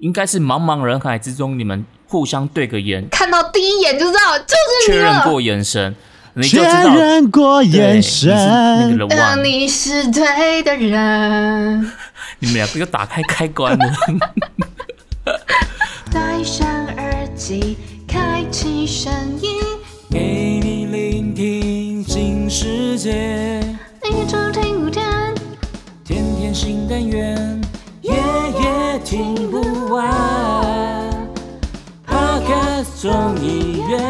应该是茫茫人海之中，你们互相对个眼，看到第一眼就知道就是你了。确认过眼神，你就确知道认过眼神你是那神，个人，你是对的人，你们两个又打开开关了。戴上耳机，开启声音，给你聆听新世界，一周听五天。天天新单元，夜夜听不完。Podcast 众议院，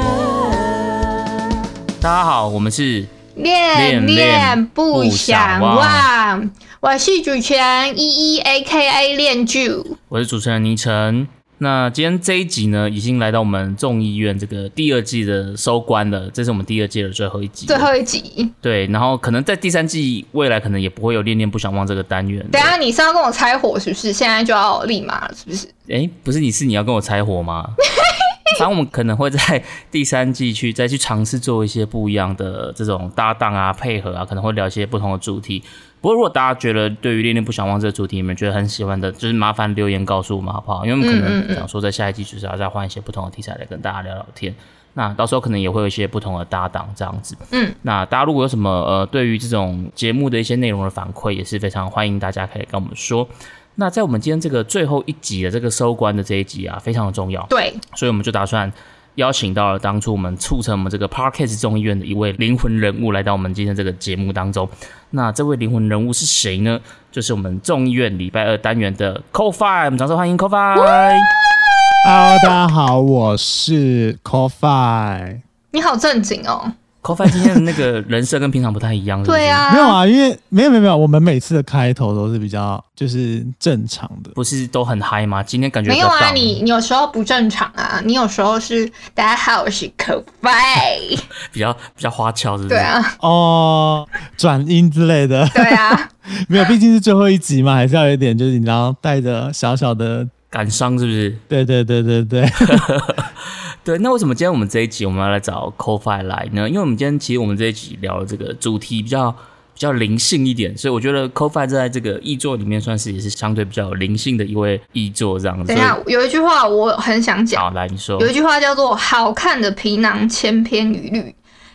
大家好，我们是恋恋恋不不想想忘忘，我是主持人依依 A K A 恋剧。我是主持人倪晨。那今天这一集呢，已经来到我们众议院这个第二季的收官了，这是我们第二季的最后一集了。最后一集，对，然后可能在第三季未来可能也不会有恋恋不想忘这个单元。等一下你是要跟我拆火是不是？现在就要立马了是不是？哎，不是你是你要跟我拆火吗？反正我们可能会在第三季去再去尝试做一些不一样的这种搭档啊、配合啊，可能会聊一些不同的主题。不过如果大家觉得对于恋恋不想忘这个主题，你们觉得很喜欢的，就是麻烦留言告诉我们好不好？因为我们可能想说在下一季就是要再换一些不同的题材来跟大家聊聊天。那到时候可能也会有一些不同的搭档这样子。嗯，那大家如果有什么呃对于这种节目的一些内容的反馈，也是非常欢迎大家可以跟我们说。那在我们今天这个最后一集的这个收官的这一集啊，非常的重要，对，所以我们就打算邀请到了当初我们促成我们这个 Parkes 众议院的一位灵魂人物来到我们今天这个节目当中。那这位灵魂人物是谁呢？就是我们众议院礼拜二单元的 Co Five，我们掌声欢迎 Co Five。Hello，大家好，我是 Co Five。你好正经哦。Co Five 今天的那个人设跟平常不太一样，是是对，啊，没有啊，因为没有没有没有，我们每次的开头都是比较就是正常的。不是都很嗨吗？今天感觉没有啊，你你有时候不正常啊，你有时候是大家好，我是 Coffee，，比较比较花俏，是不是？对啊，哦，转音之类的对啊，没有，毕竟是最后一集嘛，还是要有一点，就是你知道带着小小的，感伤是不是？对对对对对，对，那为什么今天我们这一集我们要来找 c o f i 来呢？因为我们今天其实我们这一集聊的这个主题比较比较灵性一点，所以我觉得 c o f i 在这个译作里面算是也是相对比较有灵性的一位译作这样子。等一下，有一句话我很想讲，好，来你说有，一句话叫做“好看的皮囊千篇一律，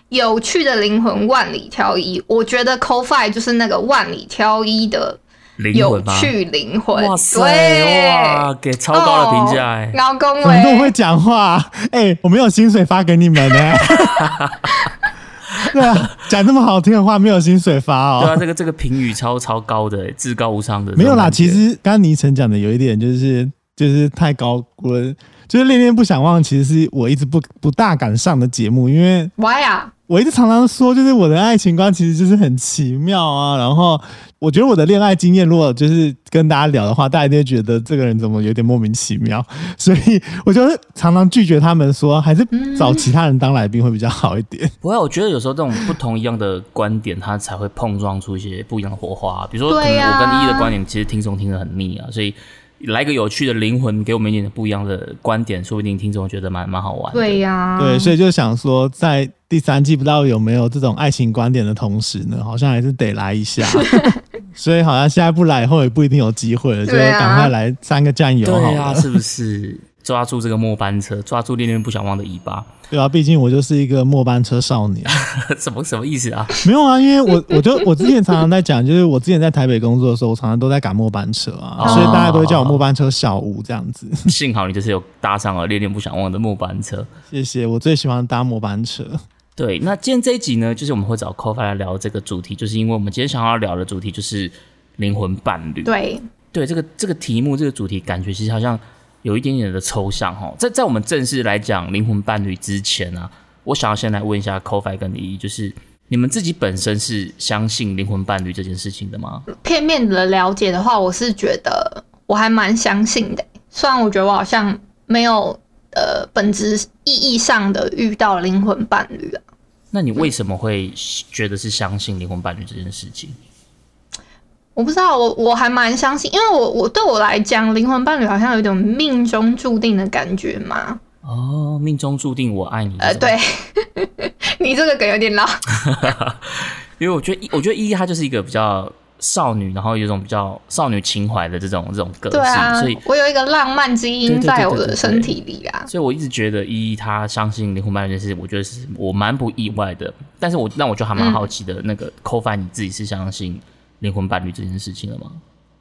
有趣的灵魂万里挑一”。我觉得 c o f i 就是那个万里挑一的有灵魂吗？趣灵魂。哇塞，对，哇，给超高的评价哎、高恭怎么那么会，讲话？哎、我没有薪水发给你们呢、对啊，讲这么好听的话，没有薪水发哦。对啊，这个这个评语超超高的、至高无上的。没有啦，其实刚刚倪晨讲的有一点就是就是太高估了，就是恋恋不想忘，其实是我一直不不大敢上的节目，因为 why 啊？我一直常常说，就是我的爱情观其实就是很奇妙啊。然后我觉得我的恋爱经验，如果就是跟大家聊的话，大家一定会觉得这个人怎么有点莫名其妙，所以我就会常常拒绝他们说，还是找其他人当来宾会比较好一点。不会，我觉得有时候这种不同一样的观点，它才会碰撞出一些不一样的火花。比如说，可能我跟一的观点，其实听众听得很腻啊，所以来个有趣的灵魂，给我们一点不一样的观点，说不定听众觉得蛮蛮好玩的。对呀、对，所以就想说，在第三季不知道有没有这种爱情观点的同时呢，好像还是得来一下。所以好像现在不来，以后也不一定有机会了，就赶快来三个战友好了。对啊，是不是？抓住这个末班车，抓住恋恋不想忘的尾巴，对啊，毕竟我就是一个末班车少年。什么什么意思啊？没有啊，因为我我就我之前常常在讲，就是我之前在台北工作的时候，我常常都在赶末班车啊，哦所以大家都会叫我末班车小吴这样子。幸好你就是有搭上了恋恋不想忘的末班车。谢谢，我最喜欢搭末班车。对，那今天这一集呢，就是我们会找 c o f i 来聊这个主题，就是因为我们今天想要聊的主题就是灵魂伴侣。对，对这个这个题目这个主题，感觉其实好像有一点点的抽象哈。在在我们正式来讲灵魂伴侣之前啊，我想要先来问一下 c o f i 跟李就是你们自己本身是相信灵魂伴侣这件事情的吗？片面的了解的话，我是觉得我还蛮相信的。虽然我觉得我好像没有呃本质意义上的遇到灵魂伴侣啊，那你为什么会觉得是相信灵魂伴侣这件事情？我不知道，我我还蛮相信，因为我我对我来讲，灵魂伴侣好像有一种命中注定的感觉嘛。哦，命中注定我爱你。呃，，对，你这个梗有点老。因为我觉得，我觉得依依她就是一个比较少女，然后有种比较少女情怀的这种这种个性，对啊所以，我有一个浪漫基因在我的身体里啊。所以我一直觉得依依她相信灵魂伴侣这件事，我觉得是我蛮不意外的。但是我让我就还蛮好奇的，那个 f i 你自己是相信灵魂伴侣这件事情了吗？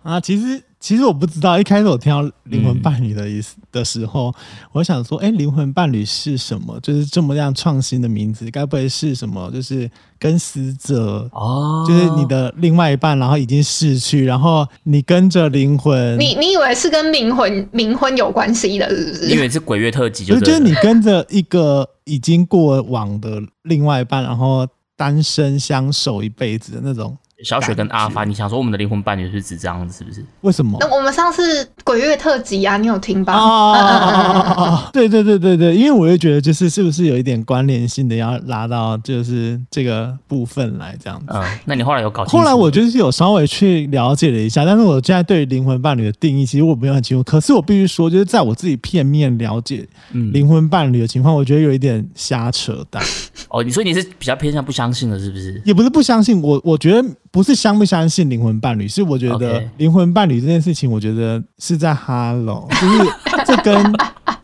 啊，其实其实我不知道，一开始我听到灵魂伴侣的意思的时候，我想说，哎，灵魂伴侣是什么？就是这么样创新的名字，该不会是什么？就是跟死者，哦就是你的另外一半，然后已经逝去，然后你跟着灵魂，你你以为是跟冥魂冥婚有关系的，是不是？以为是鬼月特辑就是你跟着一个已经过往的另外一半，然后单身相守一辈子的那种，小雪跟阿发，你想说我们的灵魂伴侣是指这样子，是不是？为什么？那我们上次鬼月特辑啊，你有听吧？哦嗯嗯嗯嗯嗯嗯哦，对对对对对，因为我也觉得就是是不是有一点关联性的，要拉到就是这个部分来这样子。嗯，那你后来有搞清楚？后来我就是有稍微去了解了一下，但是我现在对灵魂伴侣的定义，其实我没有很清楚。可是我必须说，就是在我自己片面了解嗯灵魂伴侣的情况，我觉得有一点瞎扯淡。哦，你说你是比较偏向不相信的，是不是？也不是不相信我，我觉得不是相不相信灵魂伴侣，是我觉得灵魂伴侣这件事情，我觉得是在 hello，就是这跟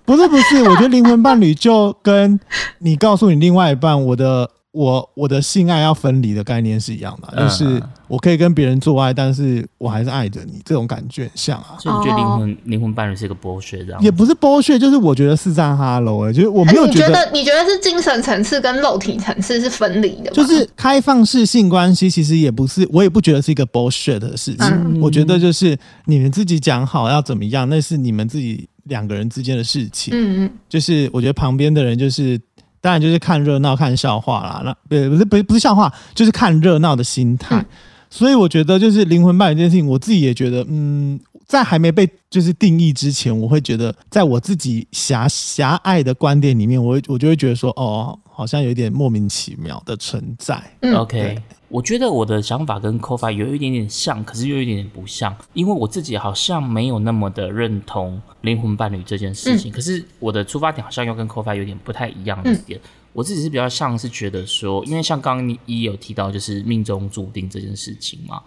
不是不是，我觉得灵魂伴侣就跟你告诉你另外一半我的我我的性爱要分离的概念是一样的，嗯就是我可以跟别人做爱，但是我还是爱着你，这种感觉很像啊。所以你觉得灵魂、灵魂伴侣是一个剥削这样？也不是剥削，就是我觉得是在 hello，、欸、就是我没有觉得觉得你觉得是精神层次跟肉体层次是分离的？就是开放式性关系，其实也不是，我也不觉得是一个 bullshit 的事情。嗯我觉得就是你们自己讲好要怎么样，那是你们自己两个人之间的事情。嗯嗯，就是我觉得旁边的人就是，当然就是看热闹、看笑话啦。那不不是不是不是笑话，就是看热闹的心态。嗯所以我觉得就是灵魂伴侣这件事情，我自己也觉得，嗯，在还没被就是定义之前，我会觉得，在我自己狭狭隘的观点里面，我会我就会觉得说，哦，好像有一点莫名其妙的存在。嗯 OK，我觉得我的想法跟 i 有一点点像，可是又有一点点不像，因为我自己好像没有那么的认同灵魂伴侣这件事情，可是我的出发点好像又跟 i 有点不太一样的一点。我自己是比较像是觉得说，因为像刚刚你也有提到，就是命中注定这件事情嘛，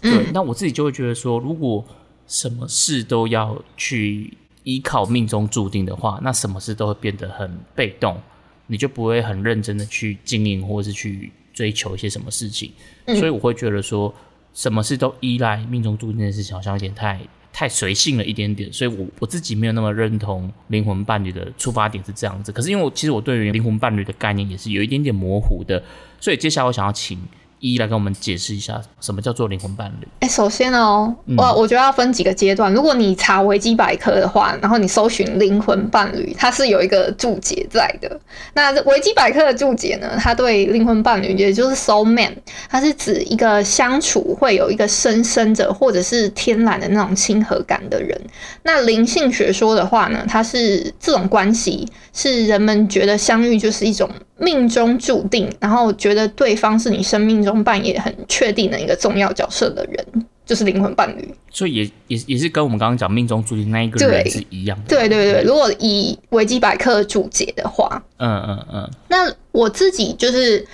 对，那我自己就会觉得说，如果什么事都要去依靠命中注定的话，那什么事都会变得很被动，你就不会很认真的去经营或是去追求一些什么事情。所以我会觉得说，什么事都依赖命中注定这件事情，好像有点太太随性了一点点。所以我我自己没有那么认同灵魂伴侣的出发点是这样子。可是因为我其实我对于灵魂伴侣的概念也是有一点点模糊的，所以接下来我想要请一一来跟我们解释一下什么叫做灵魂伴侣。哎、首先哦，嗯我我觉得要分几个阶段。如果你查维基百科的话，然后你搜寻灵魂伴侣，它是有一个注解在的。那维基百科的注解呢，它对灵魂伴侣，也就是 soul man，它是指一个相处会有一个深深着或者是天然的那种亲和感的人。那灵性学说的话呢，它是这种关系是人们觉得相遇就是一种命中注定，然后觉得对方是你生命中扮演很确定的一个重要角色的人，就是灵魂伴侣。所以也也也是跟我们刚刚讲命中注定那一个对人是一样的。对对对，如果以维基百科注解的话，嗯嗯嗯，那我自己就是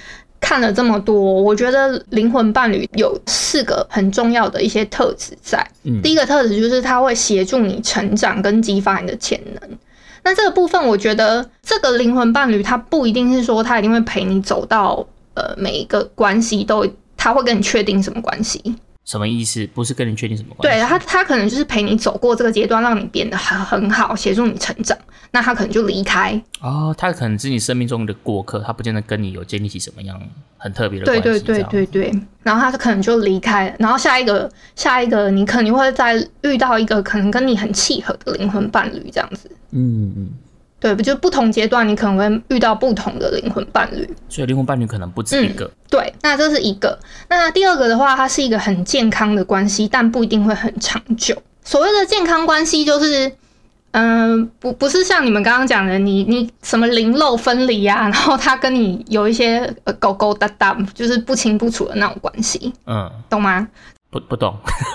看了这么多，我觉得灵魂伴侣有四个很重要的一些特质在。嗯第一个特质就是它会协助你成长跟激发你的潜能。那这个部分，我觉得这个灵魂伴侣，他不一定是说他一定会陪你走到呃每一个关系都，他会跟你确定什么关系。什么意思？不是跟你确定什么关系？对他，他可能就是陪你走过这个阶段，让你变得很很好，协助你成长。那他可能就离开，哦，他可能是你生命中的过客，他不见得跟你有建立起什么样很特别的关系。对对对对对，然后他可能就离开了，然后下一个下一个你可能会再遇到一个可能跟你很契合的灵魂伴侣，这样子。嗯嗯。对，就不同阶段你可能会遇到不同的灵魂伴侣。所以灵魂伴侣可能不止一个。对，那这是一个。那第二个的话，它是一个很健康的关系，但不一定会很长久。所谓的健康关系，就是，嗯、不不是像你们刚刚讲的，你你什么灵肉分离啊，然后他跟你有一些呃勾勾搭搭，就是不清不楚的那种关系，嗯，懂吗？不不懂。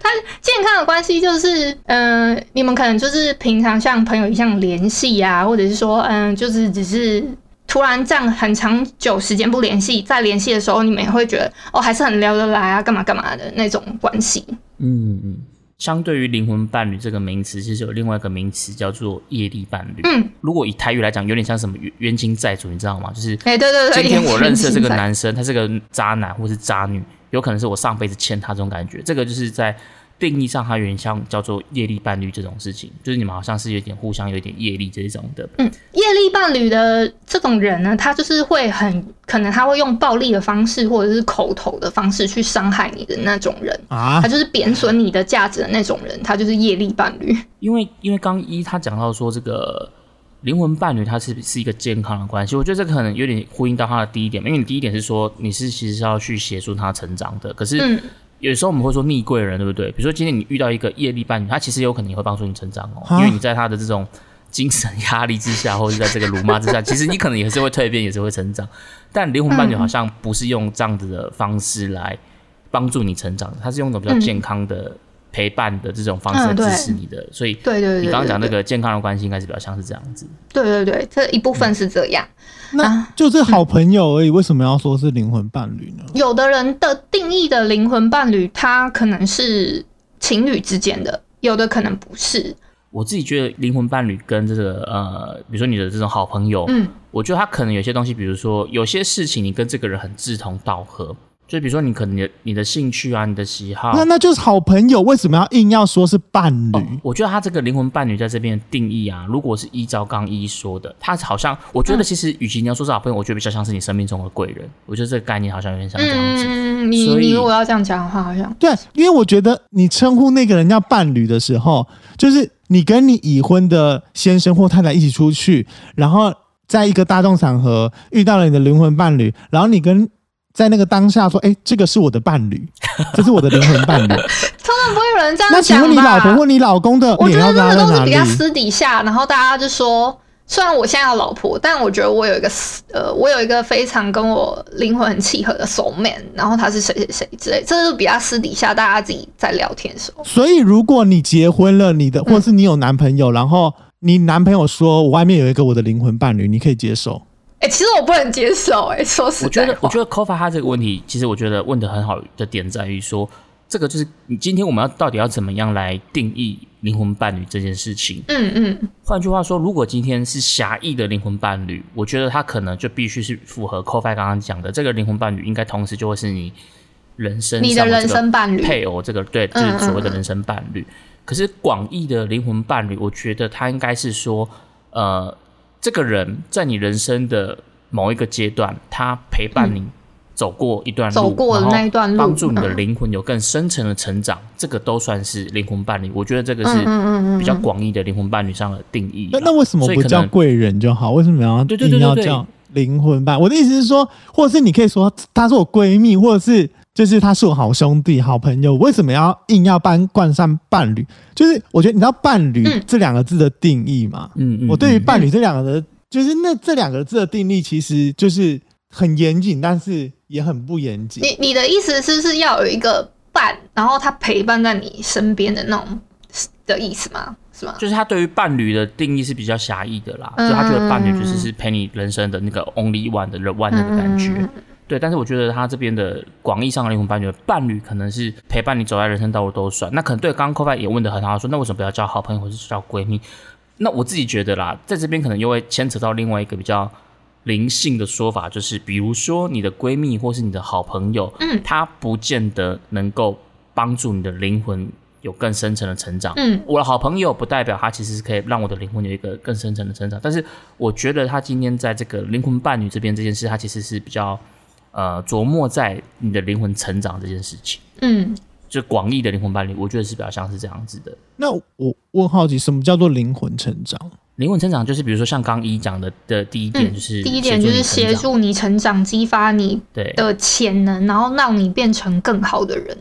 他健康的关系就是，嗯、你们可能就是平常像朋友一样联系啊，或者是说，嗯、就是只是突然这样很长久时间不联系，再联系的时候，你们也会觉得哦，还是很聊得来啊，干嘛干嘛的那种关系。嗯嗯。相对于灵魂伴侣这个名词，其实有另外一个名词叫做业力伴侣。嗯，如果以台语来讲，有点像什么冤冤亲债主，你知道吗？就是哎，对对对，今天我认识这个男生，他是个渣男或是渣女，有可能是我上辈子欠他这种感觉。这个就是在定义上，它有点像叫做业力伴侣这种事情，就是你们好像是有点互相有点业力这一种的。嗯，业力伴侣的这种人呢，他就是会很可能他会用暴力的方式或者是口头的方式去伤害你的那种人，啊他，就是贬损你的价值的那种人，他就是业力伴侣。因为因为刚一他讲到说这个灵魂伴侣，它是是一个健康的关系，我觉得这可能有点呼应到他的第一点，因为你第一点是说你是其实是要去协助他成长的，可是。嗯，有时候我们会说逆贵人，对不对？比如说今天你遇到一个业力伴侣，他其实有可能也会帮助你成长哦，啊因为你在他的这种精神压力之下，或者是在这个辱骂之下，其实你可能也是会蜕变，也是会成长。但灵魂伴侣好像不是用这样子的方式来帮助你成长的，他是用一种比较健康的陪伴的这种方式支持你的。所以对对对你刚刚讲那个健康的关系，应该是比较像是这样子。对对对，这一部分是这样。那就是好朋友而已，为什么要说是灵魂伴侣呢？有的人的定义的灵魂伴侣，他可能是情侣之间的，有的可能不是。我自己觉得灵魂伴侣跟这个呃，比如说你的这种好朋友，嗯，我觉得他可能有些东西，比如说有些事情你跟这个人很志同道合，就比如说你可能你的你的兴趣啊，你的喜好。那那就是好朋友，为什么要硬要说是伴侣？哦我觉得他这个灵魂伴侣在这边的定义啊，如果是依照刚一说的，他好像我觉得其实与其你要说是好朋友，我觉得比较像是你生命中的贵人。我觉得这个概念好像有点像这样子。嗯，你所以你如果要这样讲的话，好像对，因为我觉得你称呼那个人叫伴侣的时候，就是你跟你已婚的先生或太太一起出去，然后在一个大众场合遇到了你的灵魂伴侣，然后你跟在那个当下说：“哎，这个是我的伴侣，这是我的灵魂伴侣。通常不会有人这”样那请讲吧？问你老婆或你老公的我觉得这个都？是比较私底下，然后大家就说，虽然我现在有老婆，但我觉得我有一个呃，我有一个非常跟我灵魂很契合的 soul man，然后他是谁谁谁之类，这是比较私底下大家自己在聊天的时候。所以，如果你结婚了，你的或是你有男朋友，然后你男朋友说我外面有一个我的灵魂伴侣，你可以接受？哎、其实我不能接受、哎，说实我觉得，我觉得 Kofa 他这个问题，其实我觉得问的很好的点在于说，这个就是你今天我们要到底要怎么样来定义灵魂伴侣这件事情。嗯嗯换句话说，如果今天是狭义的灵魂伴侣，我觉得他可能就必须是符合 Kofi 刚刚讲的这个灵魂伴侣，应该同时就会是你人生你的人生伴侣配偶，这个对，就嗯是所谓的人生伴侣。可是广义的灵魂伴侣，我觉得他应该是说，呃，这个人在你人生的某一个阶段，他陪伴你走过一段路，走过的那一段路帮助你的嗯灵魂有更深层的成长，这个都算是灵魂伴侣。我觉得这个是比较广义的灵魂伴侣上的定义啦。那那为什么不叫贵人就好？为什么要对对对对对硬要叫灵魂伴？我的意思是说，或者是你可以说她是我闺蜜，或者是就是他是我好兄弟、好朋友。为什么要硬要搬冠上伴侣？就是我觉得你知道“伴侣嗯”这两个字的定义吗？嗯嗯，我对于嗯伴侣这两个的，就是那这两个字的定义，其实就是很严谨，但是也很不严谨。你你的意思是不是要有一个伴，然后他陪伴在你身边的那种的意思吗？是吗？就是他对于伴侣的定义是比较狭义的啦，嗯就他觉得伴侣就是是陪你人生的那个 only one 的 one 那个感觉。嗯对，但是我觉得他这边的广义上的灵魂伴侣，伴侣可能是陪伴你走在人生道路都算。那可能对刚刚 Kofi 也问的很好，他说那为什么不要叫好朋友或是叫闺蜜？那我自己觉得啦，在这边可能又会牵扯到另外一个比较灵性的说法，就是比如说你的闺蜜或是你的好朋友，嗯他不见得能够帮助你的灵魂有更深层的成长。嗯我的好朋友不代表他其实是可以让我的灵魂有一个更深层的成长，但是我觉得他今天在这个灵魂伴侣这边这件事，他其实是比较呃琢磨在你的灵魂成长这件事情。嗯，就广义的灵魂伴侣，我觉得是比较像是这样子的。那我我很好奇，什么叫做灵魂成长？灵魂成长就是，比如说像刚一讲的的第一点，嗯就是、第一点就是协，助你成长，激发你对，的潜能，然后让你变成更好的人。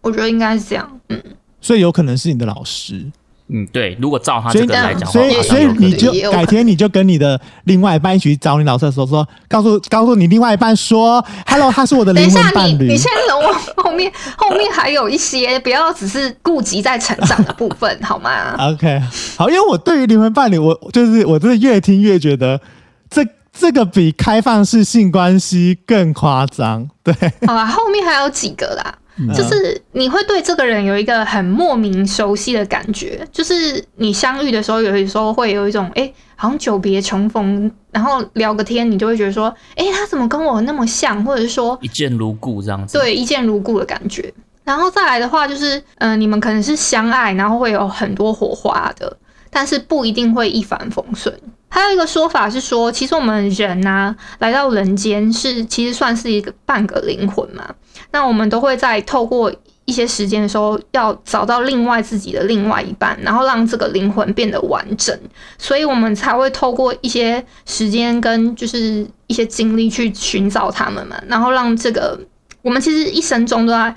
我觉得应该是这样。嗯，所以有可能是你的老师，嗯，对。如果照他所以这个来讲的话，所以所以你就改天你就跟你的另外一半一起去找你老师的时候说，告诉告诉你另外一半说，Hello，他是我的灵等一下魂，伴侣你你。现在等我后面后面还有一些，不要只是顾及在成长的部分，好吗？OK，好，因为我对于灵魂伴侣，我就是我真的越听越觉得这这个比开放式性关系更夸张。对，好啦，后面还有几个啦。嗯就是你会对这个人有一个很莫名熟悉的感觉，就是你相遇的时候，有的时候会有一种哎、诶好像久别重逢，然后聊个天，你就会觉得说，哎、他怎么跟我那么像，或者是说，一见如故这样子。，对，一见如故的感觉。然后再来的话，就是嗯、呃你们可能是相爱，然后会有很多火花的，但是不一定会一帆风顺。还有一个说法是说，其实我们人呐、来到人间是其实算是一个半个灵魂嘛。那我们都会在透过一些时间的时候，要找到另外自己的另外一半，然后让这个灵魂变得完整，所以我们才会透过一些时间跟就是一些精力去寻找他们嘛，然后让这个我们其实一生中都在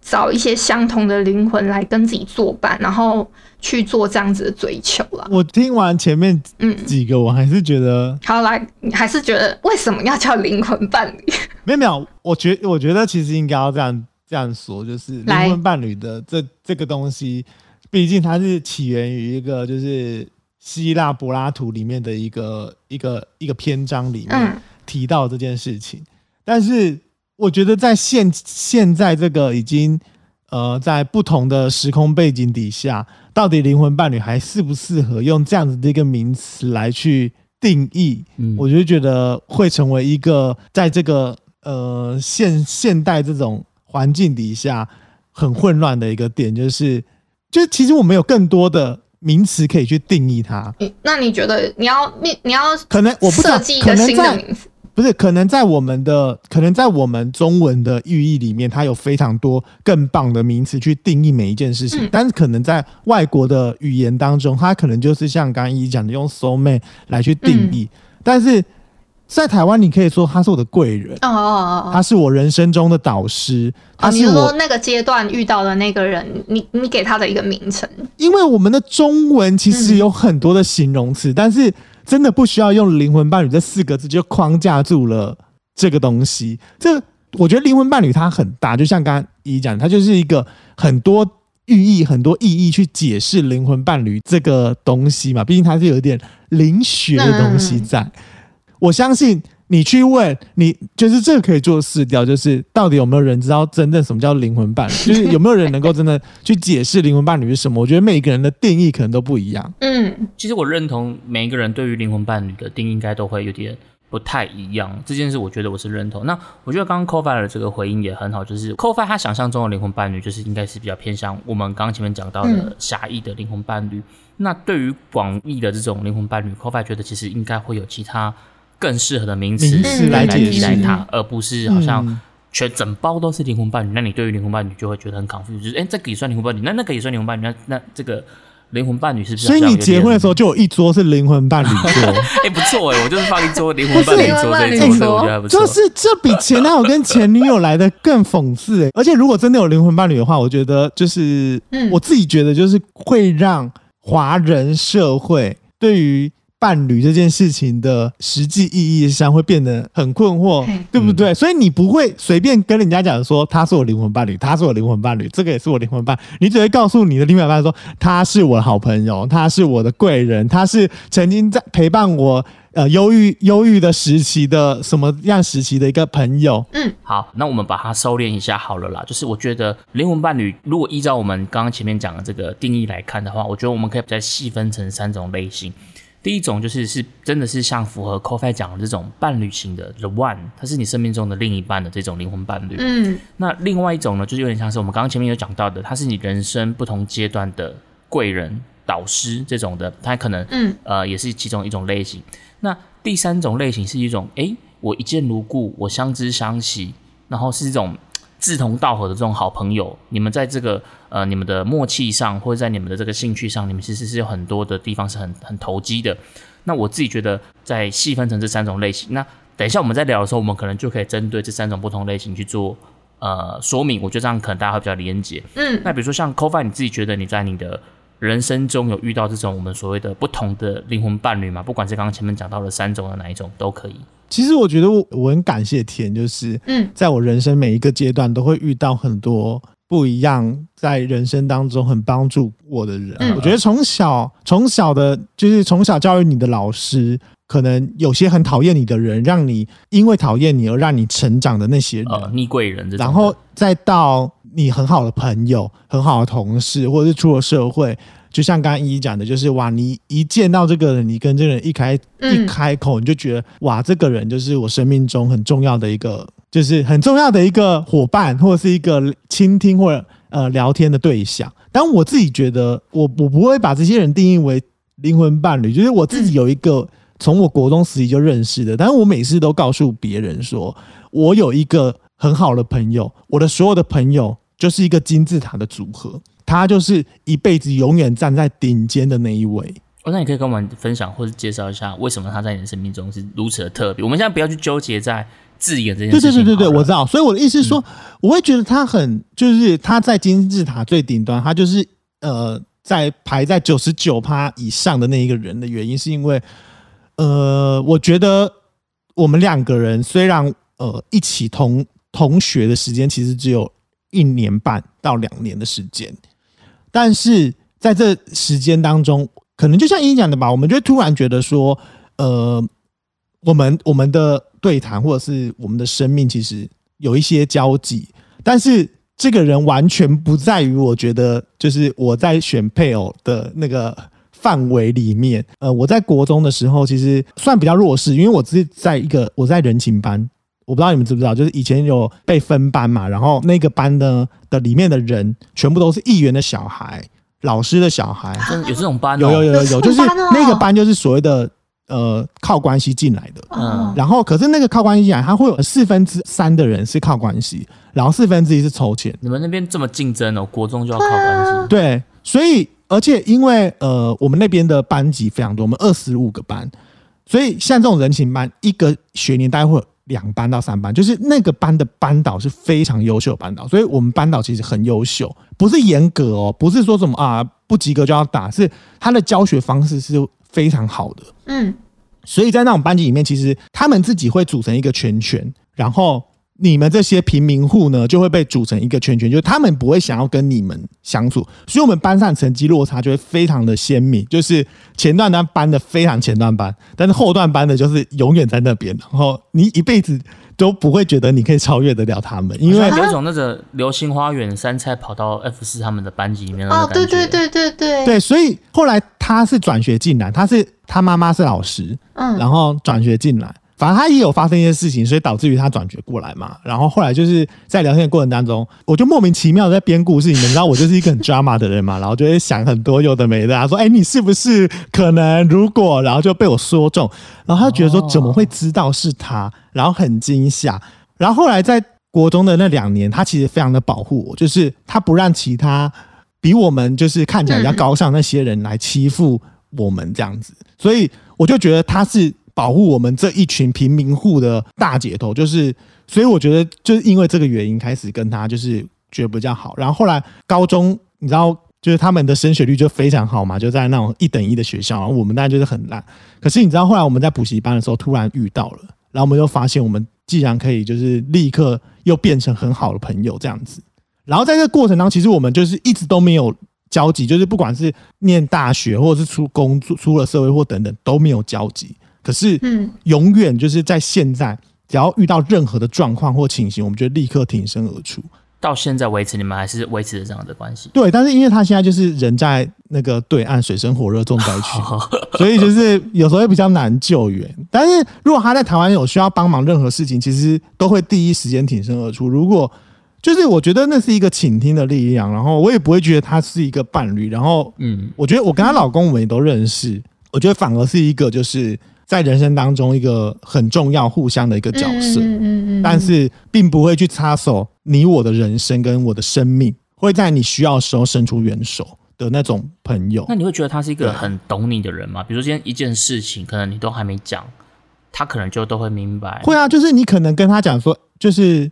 找一些相同的灵魂来跟自己作伴，然后去做这样子的追求了。我听完前面嗯，几个，我还是觉得好来，你还是觉得为什么要叫灵魂伴侣？没有没有，我觉我觉得其实应该要这样这样说，就是灵来魂伴侣的这这个东西，毕竟它是起源于一个就是希腊柏拉图里面的一个一个一个篇章里面嗯提到这件事情，但是我觉得在现现在这个已经呃在不同的时空背景底下，到底灵魂伴侣还适不适合用这样子的一个名词来去定义？嗯，我就觉得会成为一个在这个呃现现代这种环境底下很混乱的一个点，就是就其实我们有更多的名词可以去定义它。你那你觉得你要你你要可能我不知道设计新的名字？不是，可能在我们的可能在我们中文的寓意里面，它有非常多更棒的名词去定义每一件事情。嗯但是可能在外国的语言当中，它可能就是像刚刚一讲的用 soul mate 来去定义。但是在台湾，你可以说他是我的贵人，哦哦哦哦。他是我人生中的导师，他是我，是说那个阶段遇到的那个人，你你给他的一个名称？因为我们的中文其实有很多的形容词，但是真的不需要用灵魂伴侣这四个字就框架住了这个东西。这我觉得灵魂伴侣它很大，就像刚刚一讲，它就是一个很多寓意、很多意义去解释灵魂伴侣这个东西嘛。毕竟它是有一点灵学的东西在。我相信你去问你，就是这个可以做试调，就是到底有没有人知道真正什么叫灵魂伴侣？就是有没有人能够真的去解释灵魂伴侣是什么？我觉得每个人的定义可能都不一样。嗯其实我认同每一个人对于灵魂伴侣的定义应该都会有点不太一样。这件事我觉得我是认同。那我觉得刚刚 c o f i 的这个回应也很好，就是 c o f i 他想象中的灵魂伴侣就是应该是比较偏向我们刚刚前面讲到的嗯狭义的灵魂伴侣。那对于广义的这种灵魂伴侣 c o f i 觉得其实应该会有其他更适合的名词名词来替代它，而不是好像嗯全整包都是灵魂伴侣。那你对于灵魂伴侣就会觉得很 confused，就是哎、诶这个也算灵魂伴侣，那那个也算灵魂伴侣，那那这个灵魂伴侣是不是？所以你结婚的时候就有一桌是灵魂伴侣桌，哎、不错哎、我就是放一桌灵魂伴侣桌这一桌，不是所以我觉得还不错。就是这比前男友跟前女友来的更讽刺哎、而且如果真的有灵魂伴侣的话，我觉得就是、嗯我自己觉得就是会让华人社会对于伴侣这件事情的实际意义上会变得很困惑，对不对？所以你不会随便跟人家讲说他是我灵魂伴侣，他是我灵魂伴侣，这个也是我灵魂伴，你只会告诉你的另外一半说他是我的好朋友，他是我的贵人，他是曾经在陪伴我呃忧郁忧郁的时期的什么样时期的一个朋友。嗯好，那我们把它收敛一下好了啦。就是我觉得灵魂伴侣，如果依照我们刚刚前面讲的这个定义来看的话，我觉得我们可以再细分成三种类型。第一种就是是真的是像符合 CoFi 讲的这种伴侣型的 The One，它是你生命中的另一半的这种灵魂伴侣。嗯那另外一种呢，就是有点像是我们刚刚前面有讲到的，他是你人生不同阶段的贵人、导师这种的，他可能嗯呃也是其中一种类型。那第三种类型是一种，哎，我一见如故，我相知相惜，然后是一种志同道合的这种好朋友。你们在这个呃你们的默契上，或者在你们的这个兴趣上，你们其实是有很多的地方是很很投机的。那我自己觉得，在细分成这三种类型，那等一下我们在聊的时候，我们可能就可以针对这三种不同类型去做呃说明。我觉得这样可能大家会比较连结。嗯那比如说像 c o f i 你自己觉得你在你的人生中有遇到这种我们所谓的不同的灵魂伴侣吗？不管是刚刚前面讲到的三种的哪一种都可以。其实我觉得我我很感谢天，就是嗯。在我人生每一个阶段都会遇到很多不一样，在人生当中很帮助我的人。嗯。我觉得从小从小的，就是从小教育你的老师，可能有些很讨厌你的人，让你因为讨厌你而让你成长的那些人，呃，逆贵人然后再到你很好的朋友、很好的同事，或者是出了社会，就像刚刚依依讲的，就是哇，你一见到这个人，你跟这个人一开一开口，你就觉得哇，这个人就是我生命中很重要的一个，就是很重要的一个伙伴，或者是一个倾听或者呃聊天的对象。但我自己觉得，我我不会把这些人定义为灵魂伴侣，就是我自己有一个从我国中时期就认识的，但是我每次都告诉别人说，我有一个很好的朋友，我的所有的朋友就是一个金字塔的组合，他就是一辈子永远站在顶尖的那一位。哦，那你可以跟我们分享或者介绍一下，为什么他在你的生命中是如此的特别？我们现在不要去纠结在字眼这件事情。对对对对，我知道。道。所以我的意思是说，我会觉得他很，就是他在金字塔最顶端，他就是呃，在排在九十九趴以上的那一个人的原因，是因为呃，我觉得我们两个人虽然呃一起同同学的时间其实只有一年半到两年的时间，但是在这时间当中，可能就像依依讲的吧，我们就突然觉得说，呃，我们我们的对谈或者是我们的生命其实有一些交集，但是这个人完全不在于我觉得就是我在选配偶的那个范围里面。呃，我在国中的时候其实算比较弱势，因为我只是在一个我在人情班。我不知道你们知不知道，就是以前有被分班嘛，然后那个班呢的里面的人全部都是议员的小孩、老师的小孩，真有这种班、哦？有有有有有，就是那个班就是所谓的呃靠关系进来的。嗯，然后，可是那个靠关系进来，他会有四分之三的人是靠关系，然后四分之一是抽签。你们那边这么竞争哦，国中就要靠关系。对，所以而且因为呃，我们那边的班级非常多，我们二十五个班，所以像这种人情班，一个学年大概会有两班到三班，就是那个班的班导是非常优秀的班导，所以我们班导其实很优秀，不是严格哦，不是说什么啊不及格就要打，是他的教学方式是非常好的。嗯，所以在那种班级里面，其实他们自己会组成一个圈圈，然后你们这些平民户呢，就会被组成一个圈圈，就是他们不会想要跟你们相处，所以我们班上成绩落差就会非常的鲜明，就是前段班班的非常前段班，但是后段班的就是永远在那边，然后你一辈子都不会觉得你可以超越得了他们，因为有一种那个流星花园三菜跑到 F 四他们的班级里面感觉。对对对对对，对，所以后来他是转学进来，他是他妈妈是老师，嗯，然后转学进来，反正他也有发生一些事情，所以导致于他转学过来嘛。然后后来就是在聊天的过程当中，我就莫名其妙在编故事。你们知道我就是一个很 drama 的人嘛，然后就会想很多有的没的、啊，说哎，你是不是可能如果，然后就被我说中，然后他觉得说怎么会知道是他，然后很惊吓。然后后来在国中的那两年，他其实非常的保护我，就是他不让其他比我们就是看起来比较高尚那些人来欺负我们这样子，所以我就觉得他是保护我们这一群平民户的大姐头，就是所以我觉得就是因为这个原因开始跟他就是觉得比较好，然后后来高中你知道。就是他们的升学率就非常好嘛，就在那种一等一的学校，然后我们当然就是很烂。可是你知道，后来我们在补习班的时候突然遇到了，然后我们就发现，我们既然可以就是立刻又变成很好的朋友这样子。然后在这个过程当中，其实我们就是一直都没有交集，就是不管是念大学或者是出工作、出了社会或等等都没有交集。可是嗯，永远就是在现在，只要遇到任何的状况或情形，我们就立刻挺身而出。到现在为止，你们还是维持着这样的关系。对，但是因为他现在就是人在那个对岸水深火热重灾区，所以就是有时候也比较难救援。但是如果他在台湾有需要帮忙任何事情，其实都会第一时间挺身而出。如果就是我觉得那是一个倾听的力量，然后我也不会觉得他是一个伴侣，然后嗯，我觉得我跟她老公我们也都认识，我觉得反而是一个就是在人生当中一个很重要互相的一个角色。嗯嗯嗯，但是并不会去插手你我的人生跟我的生命，会在你需要的时候伸出援手的那种朋友那。你会觉得他是一个很懂你的人吗？比如说今天一件事情，可能你都还没讲，他可能就都会明白。会啊，就是你可能跟他讲说，就是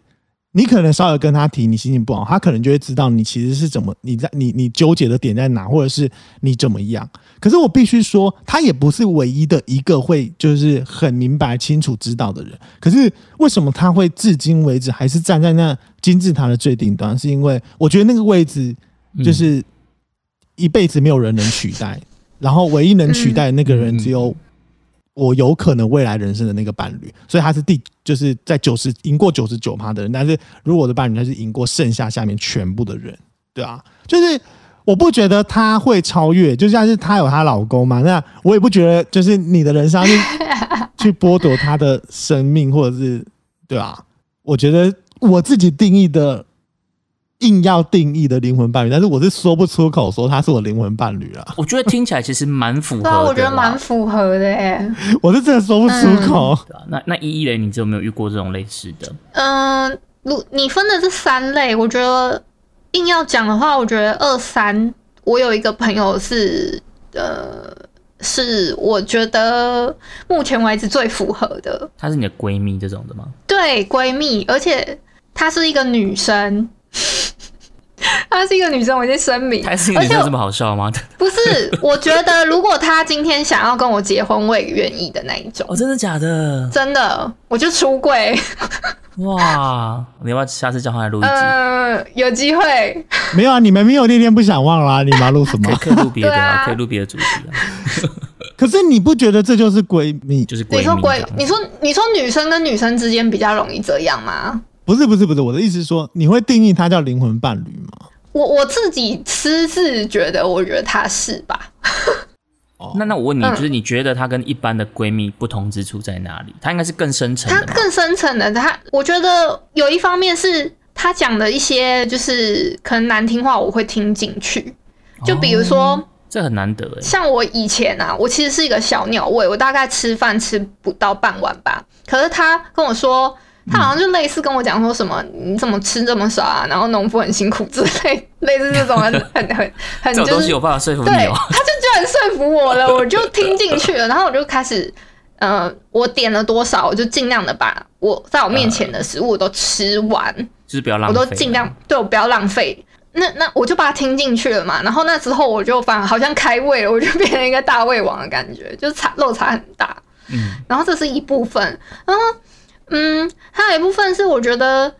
你可能稍微跟他提你心情不好，他可能就会知道你其实是怎么你在你你纠结的点在哪，或者是你怎么样。可是我必须说，他也不是唯一的一个会就是很明白清楚知道的人。可是为什么他会至今为止还是站在那金字塔的最顶端？是因为我觉得那个位置嗯就是一辈子没有人能取代，然后唯一能取代的那个人嗯只有我有可能未来人生的那个伴侣，所以他是第就是在九十赢过九十九趴的人，但是如果我的伴侣他是赢过剩下下面全部的人，对啊，就是我不觉得他会超越，就像是她有她老公嘛，那我也不觉得就是你的人生要去 去剥夺他的生命，或者是对啊，我觉得我自己定义的。硬要定义的灵魂伴侣，但是我是说不出口说他是我灵魂伴侣了。我觉得听起来其实蛮符合的。对啊，我觉得蛮符合的耶。我是真的说不出口。对啊，那那依依嘞，你有没有遇过这种类似的？嗯，如你分的是三类，我觉得硬要讲的话，我觉得二三，我有一个朋友是，呃，是我觉得目前为止最符合的。她是你的闺蜜这种的吗？对，闺蜜，而且她是一个女生。她是一个女生，我先声明。她是一个女生这么好笑吗？不是，我觉得如果她今天想要跟我结婚，我也愿意的那一种。哦，真的假的？真的，我就出柜。哇，你要不要下次叫她来录一集？嗯，有机会。没有啊，你们没有那天不想忘啦，你要录什么？可以录别的啊，可以录别的主题啊。可是你不觉得这就是闺蜜？就是闺蜜。你说闺，你说你说女生跟女生之间比较容易这样吗？不是不是不是，我的意思是说，你会定义他叫灵魂伴侣吗？我我自己私自觉得，我觉得他是吧。哦，那那我问你，就是你觉得她跟一般的闺蜜不同之处在哪里？她应该是更深层她。更深层的，她我觉得有一方面是她讲的一些就是可能难听话，我会听进去。就比如说，这很难得。像我以前啊，我其实是一个小鸟胃，我大概吃饭吃不到半碗吧。可是她跟我说。他好像就类似跟我讲说什么你怎么吃这么少啊，然后农夫很辛苦之类，类似这种很很很很就是东西有办法说服你对，他就居然说服我了，我就听进去了，然后我就开始，呃，我点了多少，我就尽量的把我在我面前的食物都吃完，就是不要浪费，我都尽量对我不要浪费。那那我就把它听进去了嘛，然后那之后我就反而好像开胃了，我就变成一个大胃王的感觉，就是差落差很大。嗯，然后这是一部分，然后。嗯，还有一部分是我觉得，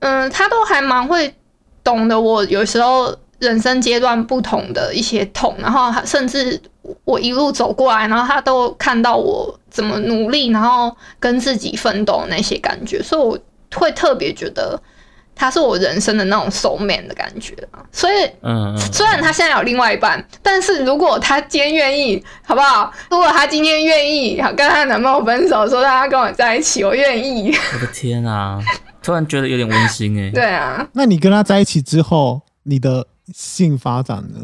嗯，他都还蛮会懂得我有时候人生阶段不同的一些痛，然后甚至我一路走过来，然后他都看到我怎么努力，然后跟自己奋斗那些感觉，所以我会特别觉得。他是我人生的那种 soul man 的感觉啊，所以，嗯，虽然他现在有另外一半，但是如果他今天愿意，好不好？如果他今天愿意跟他男朋友分手，说让他跟我在一起，我愿意。我的天啊，突然觉得有点温馨哎。对啊，那你跟他在一起之后，你的性发展呢？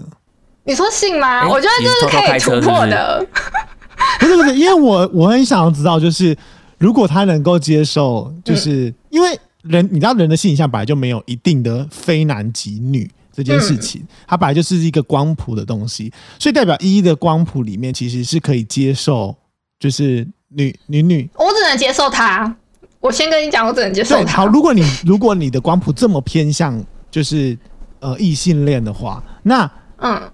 你说性吗？我觉得这是可以突破的。不是 不是，因为我我很想要知道，就是如果他能够接受，就是因为。人，你知道人的性向本来就没有一定的非男即女这件事情，它本来就是一个光谱的东西，所以代表一的光谱里面其实是可以接受，就是女女女，我只能接受他。我先跟你讲，我只能接受他。好，如果你如果你的光谱这么偏向就是呃异性恋的话，那嗯，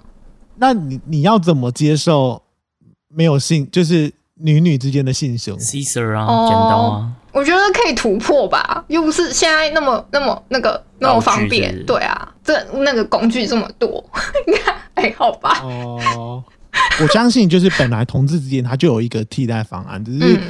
那你你要怎么接受没有性，就是女女之间的性生活？Caesar 啊，剪刀啊。我觉得可以突破吧，又不是现在那么那么那个那么方便，对啊，这那个工具这么多，你看还好吧？哦，我相信就是本来同志之间他就有一个替代方案，只是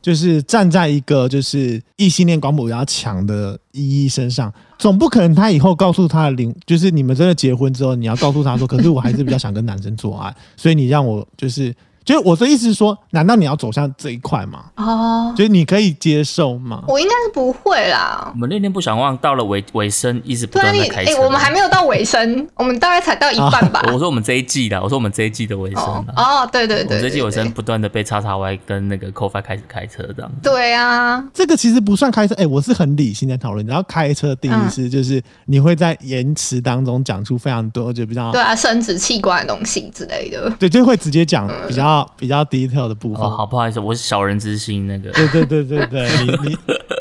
就是站在一个就是异性恋广谱比较强的依依身上，总不可能他以后告诉他的灵，就是你们真的结婚之后，你要告诉他说，可是我还是比较想跟男生做爱，所以你让我就是。就是我的意思是说，难道你要走向这一块吗？哦，就是你可以接受吗？我应该是不会啦。我们那天不想忘到了尾尾声，一直不断的开车。我们还没有到尾声，我们大概才到一半吧。我说我们这一季的，我说我们这一季的尾声。哦，对对对，我这季尾声不断的被叉叉 Y 跟那个 c o f i 开始开车这样。对啊，这个其实不算开车。哎，我是很理性在讨论。然后开车定义是就是你会在言辞当中讲出非常多就比较对啊生殖器官的东西之类的。对，就会直接讲比较。比较 detail 的部分，好不好意思，我是小人之心那个。对对对对对，你你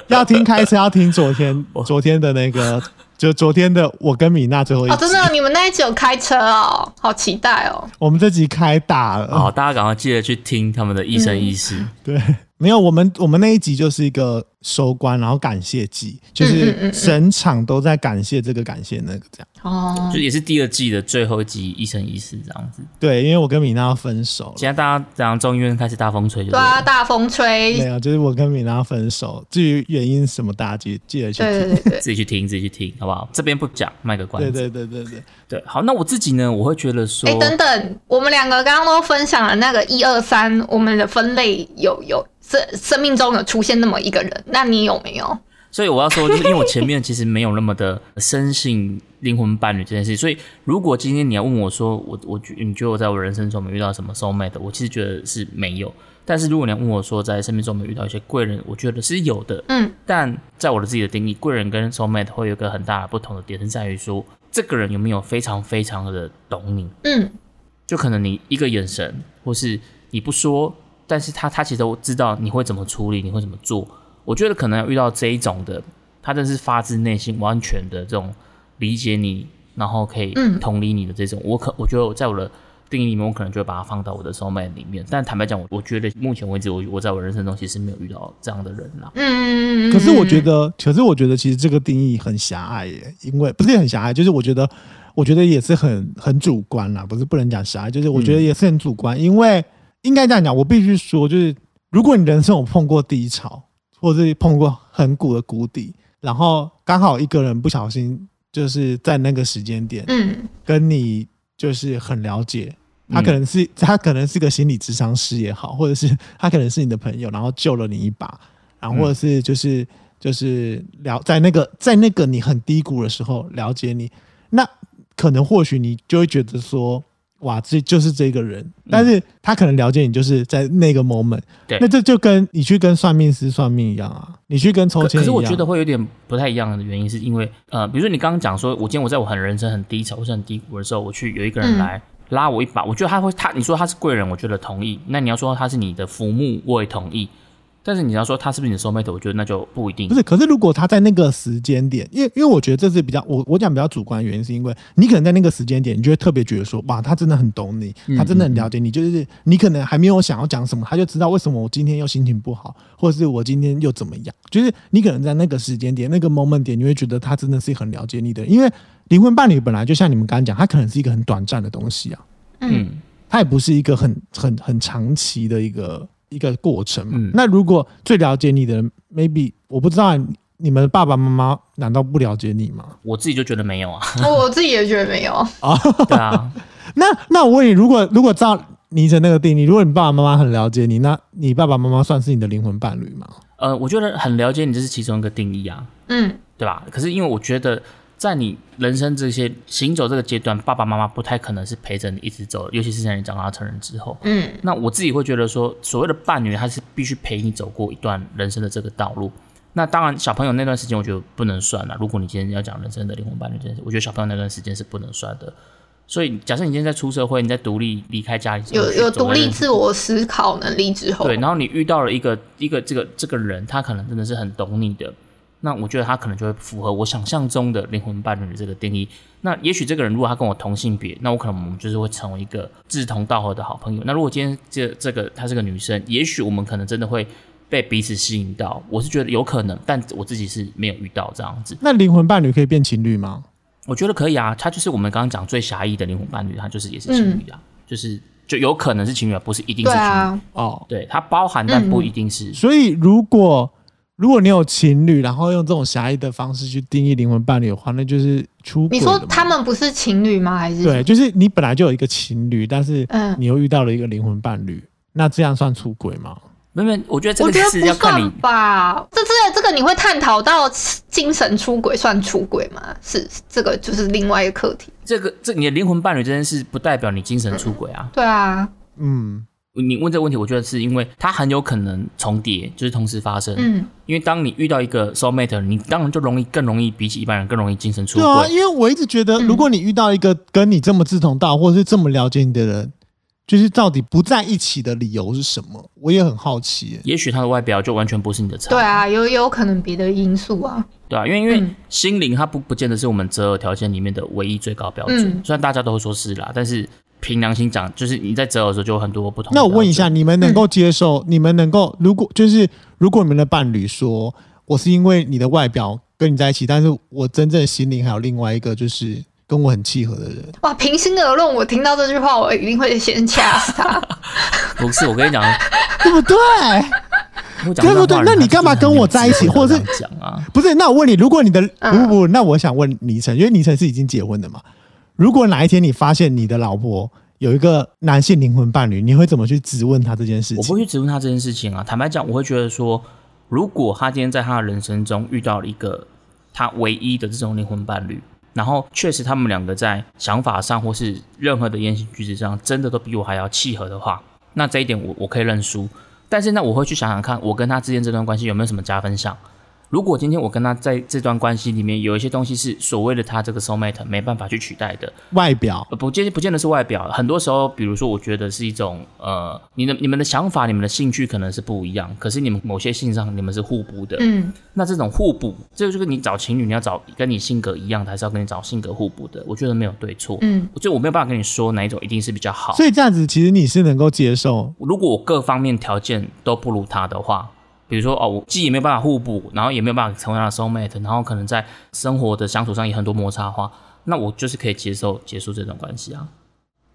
要听开车，要听昨天 昨天的那个，就昨天的我跟米娜最后一集。哦，真的，你们那一集有开车哦，好期待哦。我们这集开大了，好，大家赶快记得去听他们的一生一世。对，没有，我们我们那一集就是一个收官，然后感谢季，就是嗯整场都在感谢这个感谢那个这样。哦就，也是第二季的最后一集一生一世这样子。对，因为我跟米娜要分手了。现在大家然后中医院开始大风吹就对啊，大风没吹，有，就是我跟米娜分手。至于原因什么，大家记记得去对听。对对对，自己去听，自己去听，好不好？这边不讲，卖个关对子。对对对对，对，好，那我自己呢，我会觉得说，哎、等等，我们两个刚刚都分享了那个一二三，我们的分类有有生生命中有出现那么一个人，那你有没有？所以我要说，就是因为我前面其实没有那么的深信灵魂伴侣这件事，所以如果今天你要问我说，我我觉你觉得我在我人生中没遇到什么 soul mate，我其实觉得是没有。但是如果你要问我说，在生命中没遇到一些贵人，我觉得是有的。嗯，但在我的自己的定义，贵人跟 soul mate 会有一个很大的不同的点，是在于说，这个人有没有非常非常的懂你。嗯，就可能你一个眼神，或是你不说，但是他他其实都知道你会怎么处理，你会怎么做。我觉得可能要遇到这一种的，他真的是发自内心、完全的这种理解你，然后可以嗯同理你的这种，我可我觉得我在我的定义里面，我可能就会把它放到我的 soul mate 里面。但坦白讲，我我觉得目前为止，我我在我人生中其实没有遇到这样的人啦。嗯，可是我觉得，可是我觉得其实这个定义很狭隘耶，因为不是很狭隘，就是我觉得，我觉得也是很很主观啦，不是不能讲狭隘，就是我觉得也是很主观，因为应该这样讲，我必须说，就是如果你人生有碰过低潮，或者是碰过很谷的谷底，然后刚好一个人不小心就是在那个时间点嗯跟你就是很了解。他可能是、他可能是个心理智商师也好，或者是他可能是你的朋友，然后救了你一把，然后或者是就是、就是了在那个在那个你很低谷的时候了解你，那可能或许你就会觉得说，哇，这就是这个人，但是他可能了解你就是在那个 moment，对。那这就跟你去跟算命师算命一样啊，你去跟抽签可签一样，是我觉得会有点不太一样的原因，是因为呃，比如说你刚刚讲说，我今天我在我很人生很低潮或是很低谷的时候，我去有一个人嗯。来拉我一把，我觉得他会他你说他是贵人，我觉得同意。那你要说他是你的父母，我也同意。但是你要说他是不是你的 soul mate，我觉得那就不一定不。是，可是如果他在那个时间点，因为因为我觉得这是比较我我讲比较主观的原因，是因为你可能在那个时间点，你就会特别觉得说，哇，他真的很懂你，他真的很了解你，就是你可能还没有想要讲什么，他就知道为什么我今天又心情不好，或者是我今天又怎么样，就是你可能在那个时间点、那个 moment 点，你会觉得他真的是很了解你的，因为灵魂伴侣本来就像你们刚刚讲，它可能是一个很短暂的东西啊，嗯，它也不是一个很很很长期的一个一个过程嘛。嗯那如果最了解你的人，maybe 我不知道你你们的爸爸妈妈难道不了解你吗？我自己就觉得没有啊。我自己也觉得没有啊。对啊，那那我问你，如果如果照倪晨那个定义，如果你爸爸妈妈很了解你，那你爸爸妈妈算是你的灵魂伴侣吗？呃，我觉得很了解你，这是其中一个定义啊，嗯对吧？可是因为我觉得。在你人生这些行走这个阶段，爸爸妈妈不太可能是陪着你一直走，尤其是在你长大成人之后。嗯那我自己会觉得说，所谓的伴侣，他是必须陪你走过一段人生的这个道路。那当然，小朋友那段时间我觉得不能算了。如果你今天要讲人生的灵魂伴侣这件事，我觉得小朋友那段时间是不能算的。所以，假设你今天在出社会，你在独立离开家里，有有独立自我思考能力之后，对，然后你遇到了一个一个这个这个人，他可能真的是很懂你的，那我觉得他可能就会符合我想象中的灵魂伴侣的这个定义。那也许这个人如果他跟我同性别，那我可能我们就是会成为一个志同道合的好朋友。那如果今天这这个她是个女生，也许我们可能真的会被彼此吸引到。我是觉得有可能，但我自己是没有遇到这样子。那灵魂伴侣可以变情侣吗？我觉得可以啊，他就是我们刚刚讲最狭义的灵魂伴侣，他就是也是情侣啊，就是就有可能是情侣啊，不是一定是情侣。啊，哦，对，它包含但不一定是。所以如果如果你有情侣，然后用这种狭义的方式去定义灵魂伴侣的话，那就是出轨你说他们不是情侣吗？还是对，？就是你本来就有一个情侣，但是嗯你又遇到了一个灵魂伴侣，那这样算出轨吗？没有没，我觉得这个我觉得不是要看你算吧。这这这个你会探讨到精神出轨算出轨吗？是这个就是另外一个课题。这个这你的灵魂伴侣这件事，不代表你精神出轨啊。对啊，嗯，你问这个问题，我觉得是因为它很有可能重叠，就是同时发生。嗯，因为当你遇到一个 soul mate，你当然就容易更容易比起一般人更容易精神出轨对啊，因为我一直觉得，嗯如果你遇到一个跟你这么志同道，或者是这么了解你的人，就是到底不在一起的理由是什么？我也很好奇耶。也许他的外表就完全不是你的菜。对啊，有有可能别的因素啊。对啊，因为因为嗯心灵它不不见得是我们择偶条件里面的唯一最高标准。嗯虽然大家都会说是啦，但是凭良心讲，就是你在择偶的时候就有很多不同那我问一下，你们能够接受？你们能够如果就是如果你们的伴侣说，我是因为你的外表跟你在一起，但是我真正心灵还有另外一个就是跟我很契合的人，哇，平心而论，我听到这句话，我一定会先掐死他。不是我跟你讲，对不对？我讲对不对那你干嘛跟我在一起或者是讲啊？不是，那我问你，如果你的嗯不不不，那我想问倪晨，因为倪晨是已经结婚的嘛。如果哪一天你发现你的老婆有一个男性灵魂伴侣，你会怎么去质问他这件事情？我不会去质问他这件事情啊。坦白讲，我会觉得说，如果他今天在他的人生中遇到了一个他唯一的这种灵魂伴侣，然后确实他们两个在想法上或是任何的言行举止上，真的都比我还要契合的话，那这一点我我可以认输。但是呢，我会去想想看，我跟他之间这段关系有没有什么加分项。如果今天我跟他在这段关系里面有一些东西是所谓的他这个 soul mate 没办法去取代的，外表呃，不见不见得是外表，很多时候，比如说，我觉得是一种呃，你的你们的想法、你们的兴趣可能是不一样，可是你们某些性上你们是互补的。嗯，那这种互补，这就是你找情侣，你要找跟你性格一样的，还是要跟你找性格互补的？我觉得没有对错。嗯，就我没有办法跟你说哪一种一定是比较好。所以这样子，其实你是能够接受。如果我各方面条件都不如他的话，比如说哦，我既也没有办法互补，然后也没有办法成为他的 soul mate，然后可能在生活的相处上也很多摩擦的话，那我就是可以接受结束这段关系啊，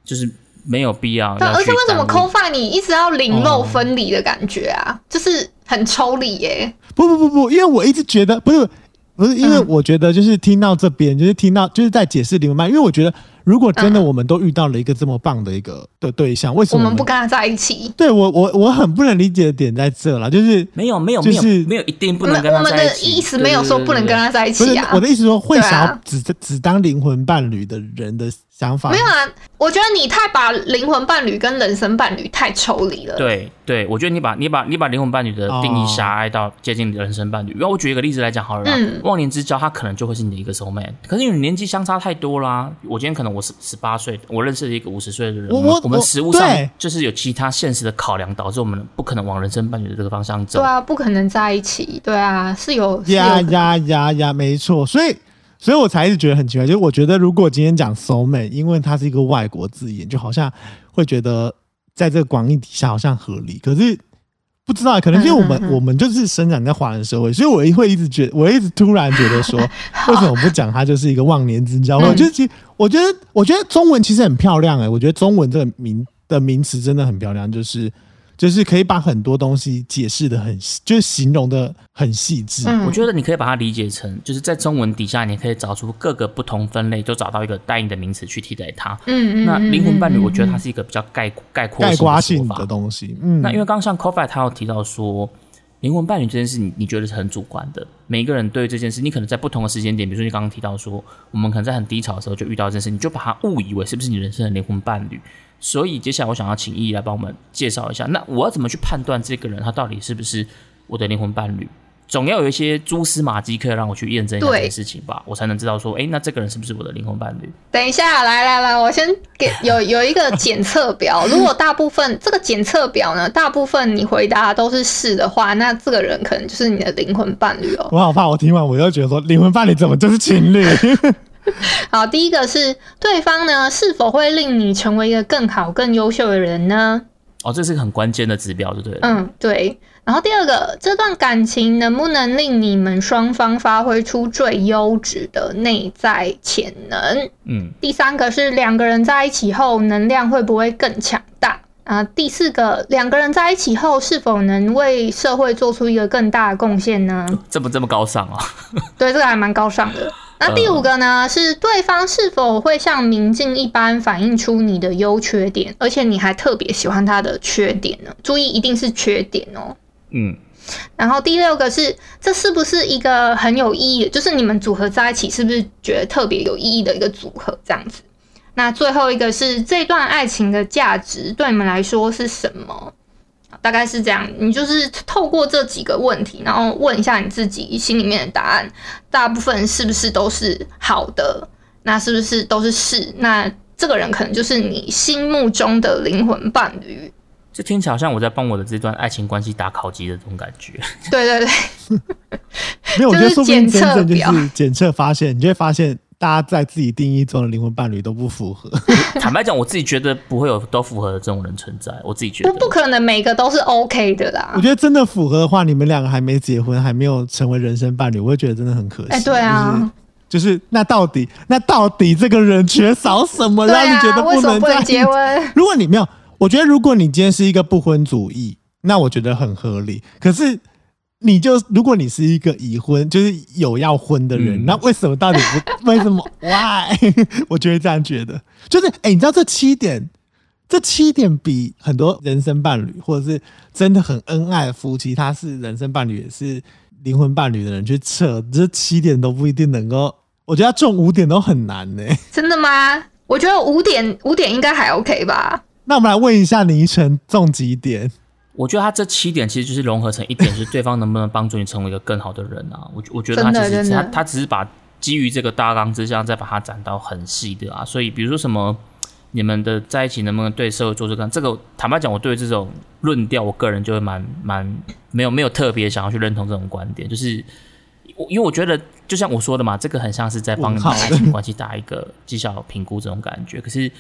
就是没有必要对，要而且为什么耽误 CoFi 你一直要零漏分离的感觉啊？就是很抽离耶。不不不不，因为我一直觉得不是不是，因为嗯我觉得就是听到这边，就是听到就是在解释灵魂伴侣，因为我觉得如果真的嗯我们都遇到了一个这么棒的一个的对象，为什么我们不跟他在一起，对我我我很不能理解的点在这了，就是没有没有没有就是没有一定不能跟我们的他在一起。意思没有说不能跟他在一起啊。我的意思说会想要只只当灵魂伴侣的人的想法没有啊，我觉得你太把灵魂伴侣跟人生伴侣太抽离了。对对，我觉得你把你把你把灵魂伴侣的定义哦狭隘到接近人生伴侣。然后我举一个例子来讲好了啦，嗯忘年之交他可能就会是你的一个 soul mate，可是因为你年纪相差太多啦。我今天可能我是十八岁，我认识了一个五十岁的人，我我们我们我我实物上就是有其他现实的考量，导致我们不可能往人生伴侣的这个方向走对。啊，不可能在一起。对啊，是有呀呀呀呀，没错，所以所以我才一直觉得很奇怪，就是我觉得如果今天讲 soul mate，因为它是一个外国字眼，就好像会觉得在这个广义底下好像合理，可是。不知道，可能因为我们、嗯嗯嗯我们就是生长在华人社会，所以我会一直觉得我一直突然觉得说，为什么不讲它就是一个忘年之交？嗯我觉得其实我觉得我觉得中文其实很漂亮哎、我觉得中文这个名的名词真的很漂亮，就是就是可以把很多东西解释的很细，就是形容的很细致。嗯我觉得你可以把它理解成，就是在中文底下，你可以找出各个不同分类，就找到一个对应的名词去替代它。嗯嗯，那嗯灵魂伴侣，嗯我觉得它嗯是一个比较概概括概括性的东西，嗯，那因为刚刚像 Coffee 他有提到说，灵魂伴侣这件事你你觉得是很主观的，每一个人对这件事，你可能在不同的时间点，比如说你刚刚提到说，我们可能在很低潮的时候就遇到这件事，你就把它误以为是不是你人生的灵魂伴侣。所以接下来我想要请易来帮我们介绍一下，那我要怎么去判断这个人他到底是不是我的灵魂伴侣？总要有一些蛛丝马迹可以让我去验证一下这对件事情吧，我才能知道说，哎，那这个人是不是我的灵魂伴侣？等一下，来来来，我先给有有一个检测表。如果大部分这个检测表呢，大部分你回答都是是的话，那这个人可能就是你的灵魂伴侣哦。我好怕，我听完我又觉得说灵魂伴侣怎么就是情侣？好，第一个是对方呢是否会令你成为一个更好、更优秀的人呢？哦，这是个很关键的指标，对不对了？嗯，对。然后第二个，这段感情能不能令你们双方发挥出最优质的内在潜能？嗯，第三个是两个人在一起后能量会不会更强大？啊，第四个，两个人在一起后是否能为社会做出一个更大的贡献呢？这么这么高尚啊？对，这个还蛮高尚的。那第五个呢，是对方是否会像明镜一般反映出你的优缺点，而且你还特别喜欢他的缺点呢？注意，一定是缺点哦。嗯，然后第六个是，这是不是一个很有意义的？就是你们组合在一起，是不是觉得特别有意义的一个组合？这样子。那最后一个是这段爱情的价值对你们来说是什么？大概是这样，你就是透过这几个问题，然后问一下你自己心里面的答案，大部分是不是都是好的？那是不是都是是？那这个人可能就是你心目中的灵魂伴侣。这听起来好像我在帮我的这段爱情关系打考级的这种感觉。对对对，没有，我觉得说不定真正就就是检测是检测发现，你就会发现大家在自己定义中的灵魂伴侣都不符合。坦白讲，我自己觉得不会有都符合的这种人存在。我自己觉得不不可能每个都是 OK 的啦我。觉得真的符合的话，你们两个还没结婚，还没有成为人生伴侣，我会觉得真的很可惜。哎、对啊，就是，就是那到底那到底这个人缺少什么，让你觉得不能结？婚？如果你没有，我觉得如果你今天是一个不婚主义，那我觉得很合理。可是你就如果你是一个已婚，就是有要婚的人，嗯那为什么到底不？为什么？Why？我就会这样觉得，就是哎、你知道这七点，这七点比很多人生伴侣或者是真的很恩爱的夫妻，他是人生伴侣也是灵魂伴侣的人去测，这七点都不一定能够。我觉得要中五点都很难呢、真的吗？我觉得五点五点应该还 OK 吧。那我们来问一下倪晨中几点？我觉得他这七点其实就是融合成一点，是对方能不能帮助你成为一个更好的人啊。我我觉得他其实他他只是把基于这个大纲之下，再把它展到很细的啊。所以比如说什么你们的在一起能不能对社会做出更这个，坦白讲，我对这种论调，我个人就会蛮蛮没有没有特别想要去认同这种观点，就是我因为我觉得就像我说的嘛，这个很像是在帮你们爱情关系打一个绩效评估这种感觉，可是。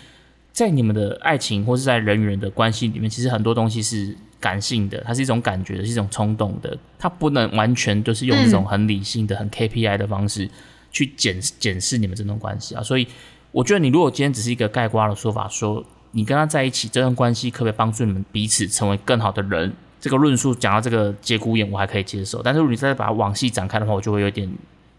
在你们的爱情或是在人与人的关系里面，其实很多东西是感性的，它是一种感觉的，是一种冲动的，它不能完全就是用一种很理性的、很 KPI 的方式去检检视你们这段关系啊。所以，我觉得你如果今天只是一个盖瓜的说法，说你跟他在一起这段关系可不可以帮助你们彼此成为更好的人，这个论述讲到这个节骨眼，我还可以接受。但是如果你再把它往细展开的话，我就会有点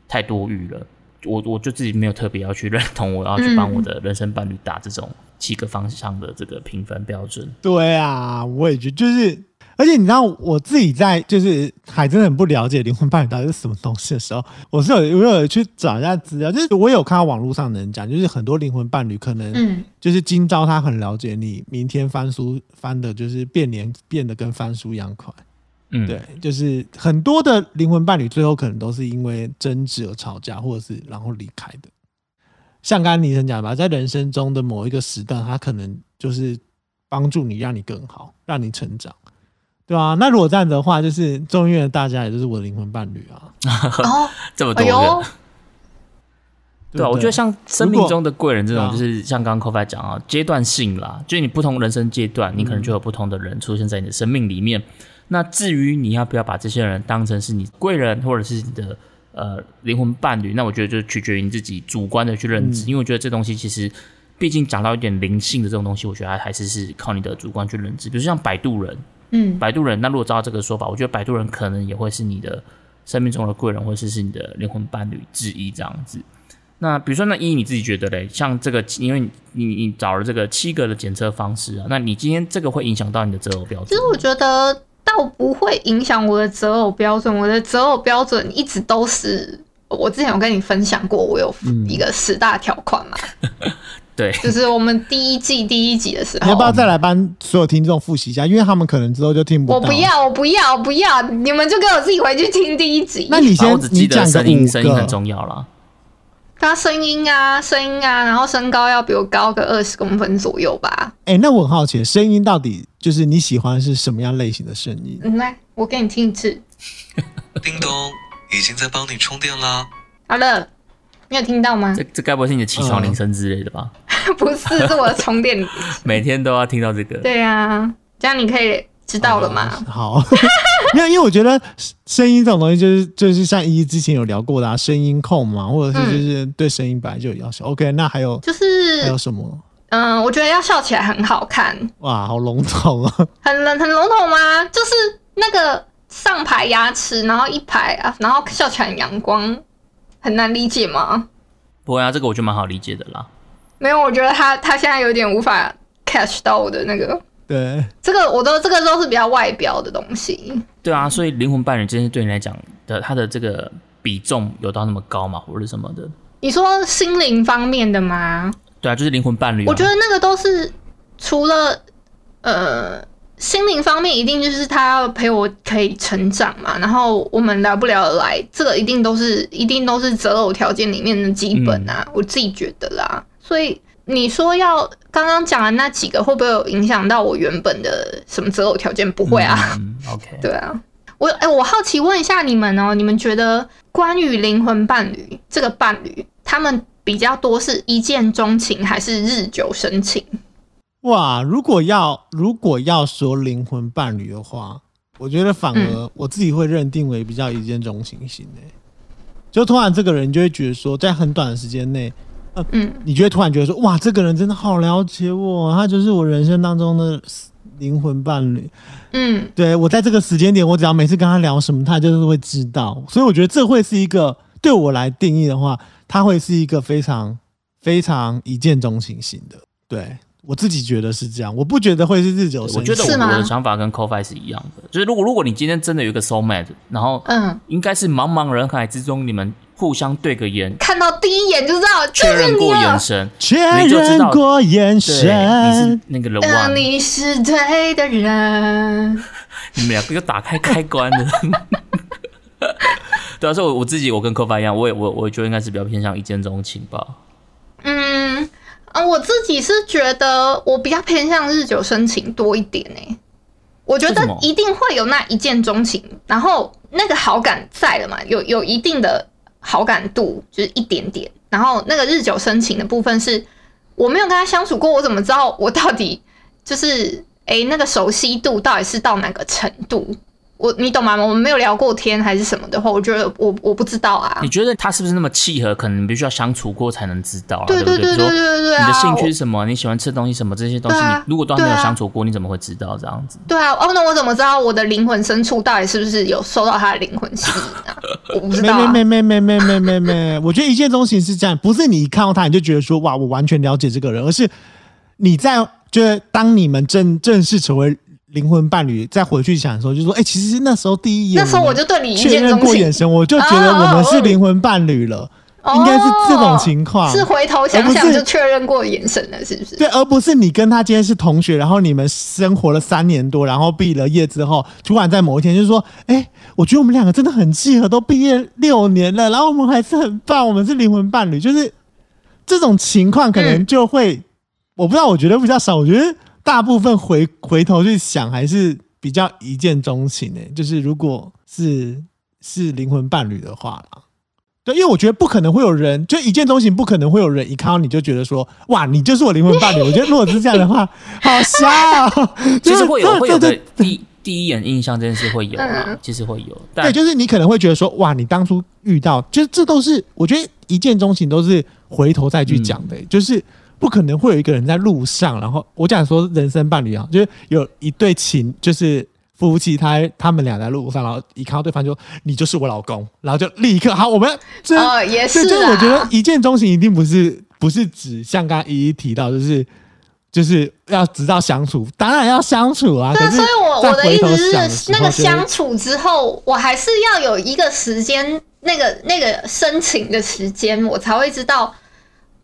太多余了。我我就自己没有特别要去认同，我要去帮我的人生伴侣打这种七个方向的这个评分标准。对啊，我也觉得就是，而且你知道我自己在就是还真的很不了解灵魂伴侣到底是什么东西的时候，我是有我有去找一下资料，就是我有看到网络上的人讲，就是很多灵魂伴侣可能嗯，就是今朝他很了解你，明天翻书翻的就是变脸变得跟翻书一样快。嗯，对，就是很多的灵魂伴侣最后可能都是因为争执而吵架，或者是然后离开的。像刚刚倪晨讲吧，在人生中的某一个时段，他可能就是帮助你，让你更好，让你成长，对啊，那如果这样子的话，就是众议院的大家，也就是我的灵魂伴侣啊。哦，这么多人，对啊，我觉得像生命中的贵人这种，就是像刚刚 Kofi 讲啊，阶段性啦，就是你不同人生阶段，你可能就有不同的人出现在你的生命里面。那至于你要不要把这些人当成是你贵人，或者是你的呃灵魂伴侣，那我觉得就取决于你自己主观的去认知，嗯因为我觉得这东西其实。毕竟讲到一点灵性的这种东西，我觉得还还是是靠你的主观去认知。比如像摆渡人，嗯，摆渡人，那如果照这个说法，我觉得摆渡人可能也会是你的生命中的贵人，或者是你的灵魂伴侣之一这样子。那比如说，那一你自己觉得嘞，像这个，因为你你你找了这个七个的检测方式啊，那你今天这个会影响到你的择偶标准其实？我觉得倒不会影响我的择偶标准，我的择偶标准一直都是。我之前有跟你分享过，我有嗯一个十大条款嘛，对，就是我们第一季第一集的时候，你要不要再来帮所有听众复习一下？因为他们可能之后就听不到。我不。要，我不要，我不要，你们就给我自己回去听第一集。那你先啊我只，记得你讲个声音，声音很。重要啦。他声音啊，声音啊，然后身高要比我高个二十公分左右吧。哎、那我很好奇，声音到底就是你喜欢是什么样类型的声音？嗯，来，我给你听一次。叮咚，已经在帮你充电啦。好了，你有听到吗这？这该不会是你的起床铃声之类的吧？不是，是我的充电。每天都要听到这个。对啊，这样你可以知道了吗？好，没有，因为我觉得声音这种东西，就是就是像一之前有聊过的啊，声音控嘛，或者是就是对声音本来就有要求。OK，那还有就是还有什么？嗯，我觉得要笑起来很好看，哇，好笼统啊！很很笼统吗？就是那个上排牙齿，然后一排啊，然后笑起来很阳光，很难理解吗？不会啊，这个我觉得蛮好理解的啦。没有，我觉得他他现在有点无法 catch 到我的那个，对，这个我都这个都是比较外表的东西。对啊，所以灵魂伴侣这件事对你来讲的，它的这个比重有到那么高吗，或者什么的？你说心灵方面的吗？对啊，就是灵魂伴侣、啊。我觉得那个都是除了呃心灵方面，一定就是他要陪我可以成长嘛，然后我们聊不聊得来，这个一定都是一定都是择偶条件里面的基本啊，我自己觉得啦。所以你说要刚刚讲的那几个，会不会有影响到我原本的什么择偶条件？不会啊。嗯，OK。对啊，我哎、我好奇问一下你们哦，你们觉得关于灵魂伴侣这个伴侣，他们比较多是一见钟情还是日久生情？哇，如果要如果要说灵魂伴侣的话，我觉得反而我自己会认定为比较一见钟情型的、就突然这个人就会觉得说，在很短的时间内，嗯，你就会突然觉得说，哇，这个人真的好了解我，他就是我人生当中的灵魂伴侣。嗯，对我在这个时间点，我只要每次跟他聊什么，他就是会知道。所以我觉得这会是一个对我来定义的话，他会是一个非常非常一见钟情型的。对我自己觉得是这样，我不觉得会是日久生情。我觉得我的想法跟 CoFi 是一样的，就是如果如果你今天真的有一个 soul mate，然后嗯应该是茫茫人海之中，你们互相对个眼，看到第一眼就知道确认过眼神，确你就知道认过眼对，神你是，那个嗯，one，你是对的人。你们两个就打开开关了。对啊，所以我我自己我跟 CoFi 一样，我也我我觉得应该是比较偏向一见钟情吧。嗯，啊，我自己是觉得我比较偏向日久生情多一点呢、我觉得一定会有那一见钟情，然后那个好感在了嘛，有有一定的好感度，就是一点点。然后那个日久生情的部分是，我没有跟他相处过，我怎么知道我到底就是诶、那个熟悉度到底是到哪个程度？我你懂吗？我们没有聊过天还是什么的话，我觉得我我不知道啊你。觉得他是不是那么契合？可能必须要相处过才能知道啊，对对对对对对啊！你的兴趣是什么？你喜欢吃东西什么？这些东西，啊你如果都还没有相处过，你怎么会知道这样子？对啊，哦，那我怎么知道我的灵魂深处到底是不是有受到他的灵魂吸引啊？我不知没道、啊。没没没没没没没没，我觉得一见钟情是这样，不是你一看到他你就觉得说哇，我完全了解这个人，而是你在就是当你们正正式成为灵魂伴侣，再回去想的时候，就说哎、其实那时候第一眼那时候我就对你一确认过眼，神，我就觉得我们是灵魂伴侣了，哦应该是这种情况，是回头想想就确认过眼神了，是不是？对，而不是你跟他今天是同学，然后你们生活了三年多，然后毕了业之后，突然在某一天就说：“哎、我觉得我们两个真的很契合，都毕业六年了，然后我们还是很棒，我们是灵魂伴侣。”就是这种情况，可能嗯就会、我不知道，我觉得比较少。我觉得大部分回回头去想，还是比较一见钟情诶、就是如果是是灵魂伴侣的话啦。对，因为我觉得不可能会有人就一见钟情，不可能会有人一看到你就觉得说，哇，你就是我灵魂伴侣。我觉得如果是这样的话，好瞎哦。其实会有会有第第一眼印象这件事会有其实会有，但对，就是你可能会觉得说，哇，你当初遇到，就是这都是我觉得一见钟情都是回头再去讲的、就是不可能会有一个人在路上，然后我讲说人生伴侣啊，就是有一对情，就是夫妻他他们俩在路上，然后一看到对方就你就是我老公，然后就立刻好，我们这、哦，也是对，就是啊。我觉得一见钟情一定不是不是指像刚刚一一提到，就是就是要直到相处，当然要相处啊。对，所以我我的意思是，那个相处之后，我还是要有一个时间，那个那个深情的时间，我才会知道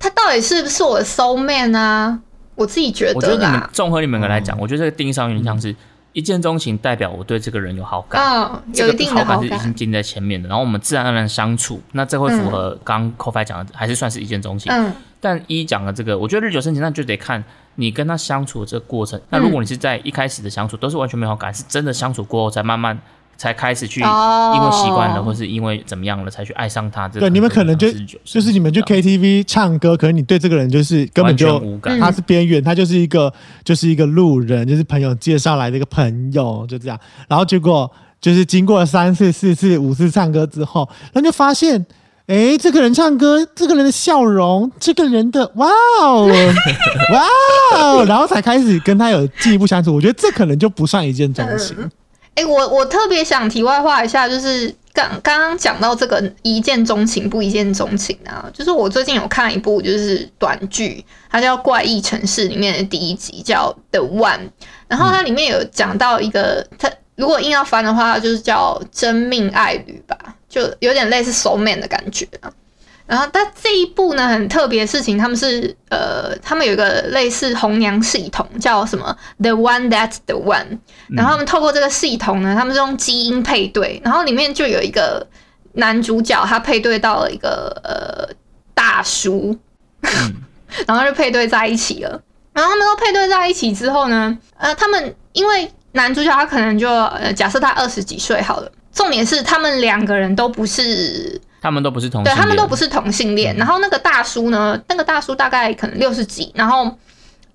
他到底是不是我的 soul man 啊。我自己觉我觉得你们得啦，综合你们来嗯讲，我觉得这个定义上有点像是一见钟情，代表我对这个人有好感。嗯，这个有一定的好好感，是已经进在前面的，然后我们自然而然相处，那这会符合刚刚 CoFi 讲的，还是算是一见钟情。嗯但一讲的这个，我觉得日久生情，那就得看你跟他相处的这个过程。那如果你是在一开始的相处都是完全没有好感，是真的相处过后才慢慢才开始去，哦因为习惯了，或是因为怎么样了，才去爱上他。对你们可能就就是你们去 KTV 唱歌，可能你对这个人就是根本就无感。嗯他是边缘，他就是一个就是一个路人，就是朋友介绍来的一个朋友，就这样。然后结果就是经过了三次、四次、五次唱歌之后，然后就发现，哎，这个人唱歌，这个人的笑容，这个人的哇哦，哇哦，然后才开始跟他有进一步相处。我觉得这可能就不算一见钟情。哎、我我特别想题外话一下，就是刚刚刚讲到这个一见钟情不一见钟情啊，就是我最近有看一部就是短剧，它叫《怪异城市》里面的第一集叫《The One》，然后它里面有讲到一个，它如果硬要翻的话，就是叫真命爱侣吧，就有点类似 soul man 的感觉啊。然后，但这一部呢很特别的事情，他们是呃，他们有一个类似红娘系统，叫什么 The One That's the One。然后他们透过这个系统呢，他们是用基因配对，然后里面就有一个男主角，他配对到了一个呃大叔，然后就配对在一起了。然后他们都配对在一起之后呢，呃，他们因为男主角他可能就呃假设他二十几岁好了，重点是他们两个人都不是他们都不是同性对，他们都不是同性恋。然后那个大叔呢，那个大叔大概可能六十几，然后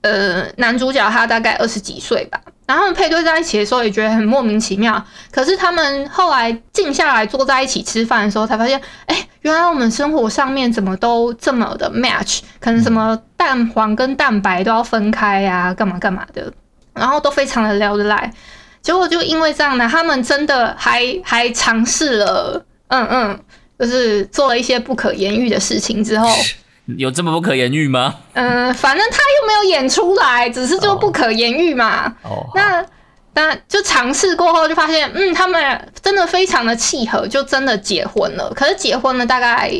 呃，男主角他大概二十几岁吧。然后他们配对在一起的时候也觉得很莫名其妙，可是他们后来静下来坐在一起吃饭的时候，才发现，哎，原来我们生活上面怎么都这么的 match，可能什么蛋黄跟蛋白都要分开呀、干嘛干嘛的，然后都非常的聊得来。结果就因为这样呢，他们真的还还尝试了，嗯嗯，就是做了一些不可言喻的事情之后，有这么不可言喻吗？嗯，反正他又没有演出来，只是就不可言喻嘛。哦，好那那就尝试过后就发现，嗯，他们真的非常的契合，就真的结婚了。可是结婚了大概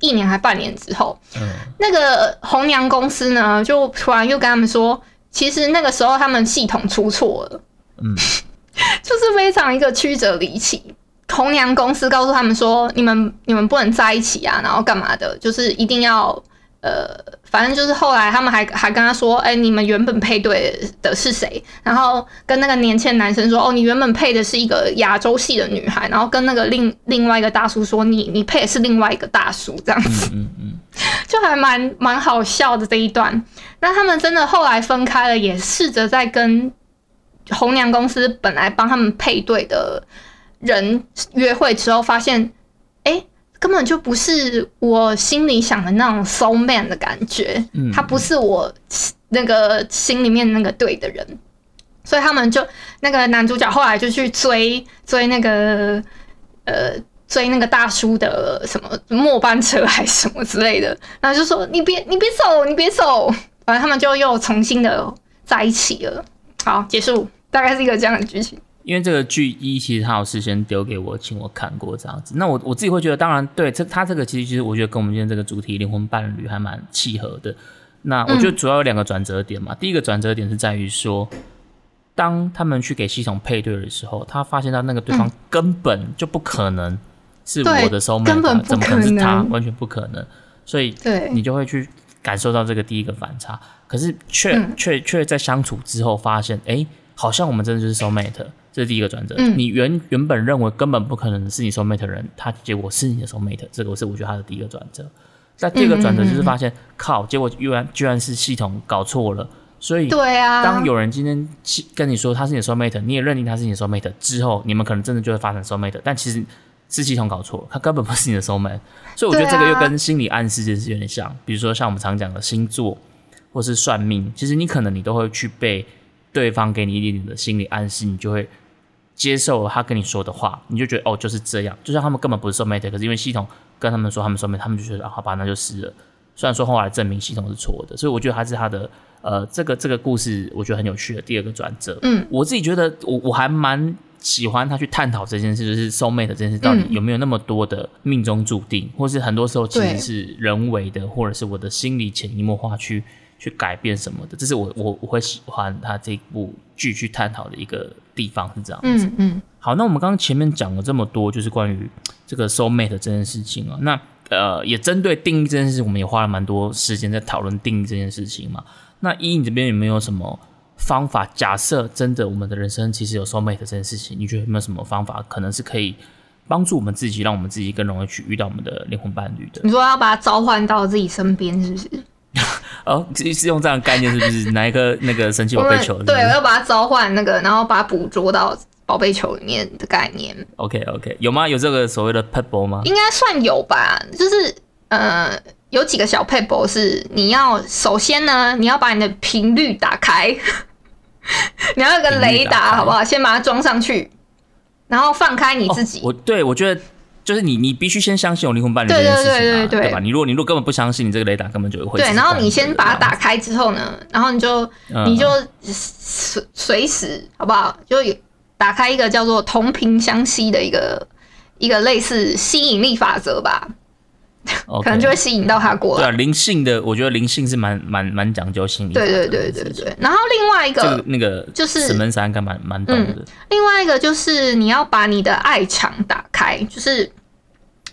一年还半年之后，嗯那个红娘公司呢，就突然又跟他们说，其实那个时候他们系统出错了，嗯，就是非常一个曲折离奇。红娘公司告诉他们说，你们你们不能在一起啊，然后干嘛的，就是一定要呃，反正就是后来他们还还跟他说，哎、你们原本配对的是谁？然后跟那个年轻男生说，哦，你原本配的是一个亚洲系的女孩，然后跟那个另另外一个大叔说，你你配的是另外一个大叔，这样子。嗯嗯，就还蛮蛮好笑的这一段。那他们真的后来分开了，也试着在跟红娘公司本来帮他们配对的人约会之后，发现，哎、根本就不是我心里想的那种 soul man 的感觉，嗯他不是我那个心里面那个对的人。所以他们就那个男主角后来就去追追那个呃追那个大叔的什么末班车还是什么之类的，然后就说你别你别走你别走，反正他们就又重新的在一起了。好，结束，大概是一个这样的剧情。因为这个剧一其实他有事先丢给我，请我看过这样子。那我我自己会觉得，当然对这他这个其实其实我觉得跟我们今天这个主题灵魂伴侣还蛮契合的。那我觉得主要有两个转折点嘛，第一个转折点是在于说，当他们去给系统配对的时候，他发现到那个对方根本就不可能是我的 soul 根 mate，怎么可能是他？完全不可能。所以对你就会去感受到这个第一个反差，可是却嗯却却在相处之后发现，哎、好像我们真的就是 soul mate，这是第一个转折。嗯你原原本认为根本不可能是你 soul mate 的人，他结果是你的 soul mate，这个是我觉得他的第一个转折。那第二个转折就是发现，靠，结果居然居然是系统搞错了，所以对啊，当有人今天跟你说他是你的 soul mate，你也认定他是你的 soul mate 之后，你们可能真的就会发展 soul mate，但其实是系统搞错了，他根本不是你的 soul mate。所以我觉得这个又跟心理暗示这件事有点像，比如说像我们常讲的星座或是算命，其实你可能你都会去被对方给你一点点的心理暗示，你就会接受他跟你说的话，你就觉得哦就是这样，就像他们根本不是 soul mate，可是因为系统跟他们说他们 soul mate，他们就觉得啊好吧那就是了。虽然说后来证明系统是错的，所以我觉得他是他的呃这个这个故事我觉得很有趣的第二个转折。嗯，我自己觉得我我还蛮喜欢他去探讨这件事，就是 soul mate 这件事到底嗯有没有那么多的命中注定，或是很多时候其实是人为的，或者是我的心理潜移默化去去改变什么的，这是我我我会喜欢他这部剧去探讨的一个地方是这样子。嗯嗯好，那我们刚刚前面讲了这么多，就是关于这个 soul mate 这件事情啊。那呃，也针对定义这件事，我们也花了蛮多时间在讨论定义这件事情嘛。那依你这边有没有什么方法？假设真的我们的人生其实有 soul mate 这件事情，你觉得有没有什么方法可能是可以帮助我们自己，让我们自己更容易去遇到我们的灵魂伴侣的？你说要把它召唤到自己身边，是不是？哦，是是用这样的概念，是不是？拿一个那个神奇宝贝球是是对，我要把它召唤那个，然后把它捕捉到宝贝球里面的概念。？OK OK，有吗？有这个所谓的 pebble 吗？应该算有吧，就是呃，有几个小 paper 是你要首先呢，你要把你的频率打开，你要有个雷达，好不好？先把它装上去，然后放开你自己。哦、我对我觉得就是你，你必须先相信有灵魂伴侣这对件事情、啊，对对对对吧？你如果你如果根本不相信，你这个雷达根本就会对，然后你先把它打开之后呢，然后你就嗯你就随随时好不好？就有打开一个叫做同频相吸的一个一个类似吸引力法则吧可能就会吸引到他过来。对啊，灵性的，我觉得灵性是蛮蛮蛮讲究心理法对对。对对对。然后另外一这个个，那个就是史门山应该蛮蛮懂的，另外一个就是你要把你的爱场打开，就是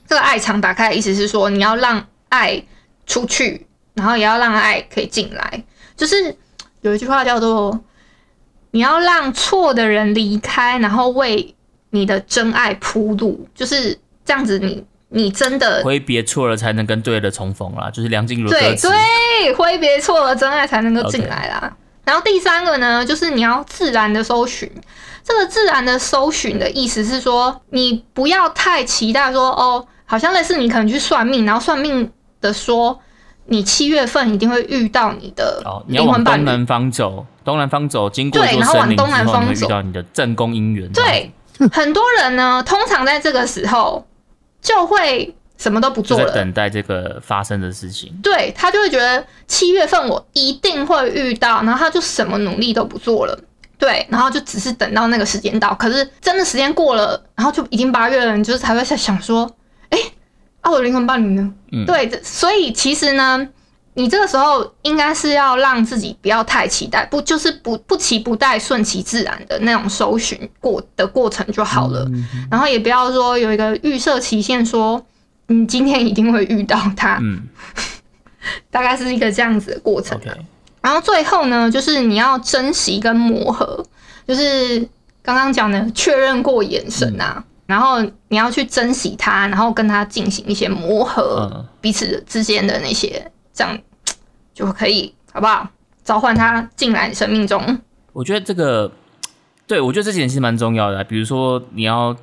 这个爱场打开的意思是说你要让爱出去，然后也要让爱可以进来。就是有一句话叫做你要让错的人离开，然后为你的真爱铺路，就是这样子你。你真的挥别错了，才能跟对的重逢啦，就是梁静茹的对。对，挥别错了，真爱才能够进来啦。然后第三个呢，就是你要自然的搜寻。这个自然的搜寻的意思是说，你不要太期待说，哦，好像类似你可能去算命，然后算命的说你七月份一定会遇到你的哦，你要。往东南方走，东南方走，经过对然后往东南方你会遇走到你的正宫姻缘。对，很多人呢，通常在这个时候就会什么都不做了，等待这个发生的事情。对他就会觉得七月份我一定会遇到，然后他就什么努力都不做了。对，然后就只是等到那个时间到，可是真的时间过了，然后就已经八月了，你就是才会在想说，哎，啊，我的灵魂伴侣呢？嗯对，所以其实呢，你这个时候应该是要让自己不要太期待，不就是不不期不待、顺其自然的那种搜寻过的过程就好了。嗯然后也不要说有一个预设期限，说你今天一定会遇到他，嗯。大概是一个这样子的过程。然后最后呢，就是你要珍惜跟磨合，就是刚刚讲的确认过眼神啊，嗯。然后你要去珍惜他，然后跟他进行一些磨合，嗯。彼此之间的那些，这样就可以好不好？召唤他进来你生命中。我觉得这个，对我觉得这点是蛮重要的啊。比如说，你要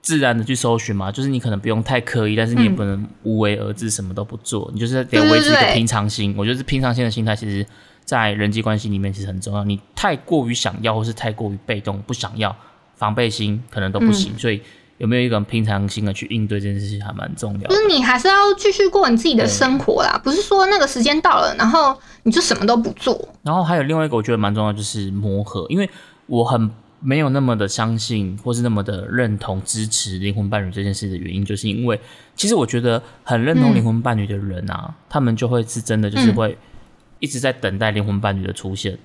自然的去搜寻嘛，就是你可能不用太刻意，但是你也嗯不能无为而治，什么都不做，你就是得维持一个平常心。我觉得是平常心的心态，其实在人际关系里面其实很重要。你太过于想要，或是太过于被动，不想要，防备心可能都不嗯行。所以有没有一个平常心的去应对这件事情，还蛮重要的就。是你还是要继续过你自己的生活啦，不是说那个时间到了，然后你就什么都不做。然后还有另外一个我觉得蛮重要，就是磨合，因为我很没有那么的相信，或是那么的认同支持灵魂伴侣这件事的原因，就是因为其实我觉得很认同嗯灵魂伴侣的人啊，他们就会是真的就是嗯会一直在等待灵魂伴侣的出现。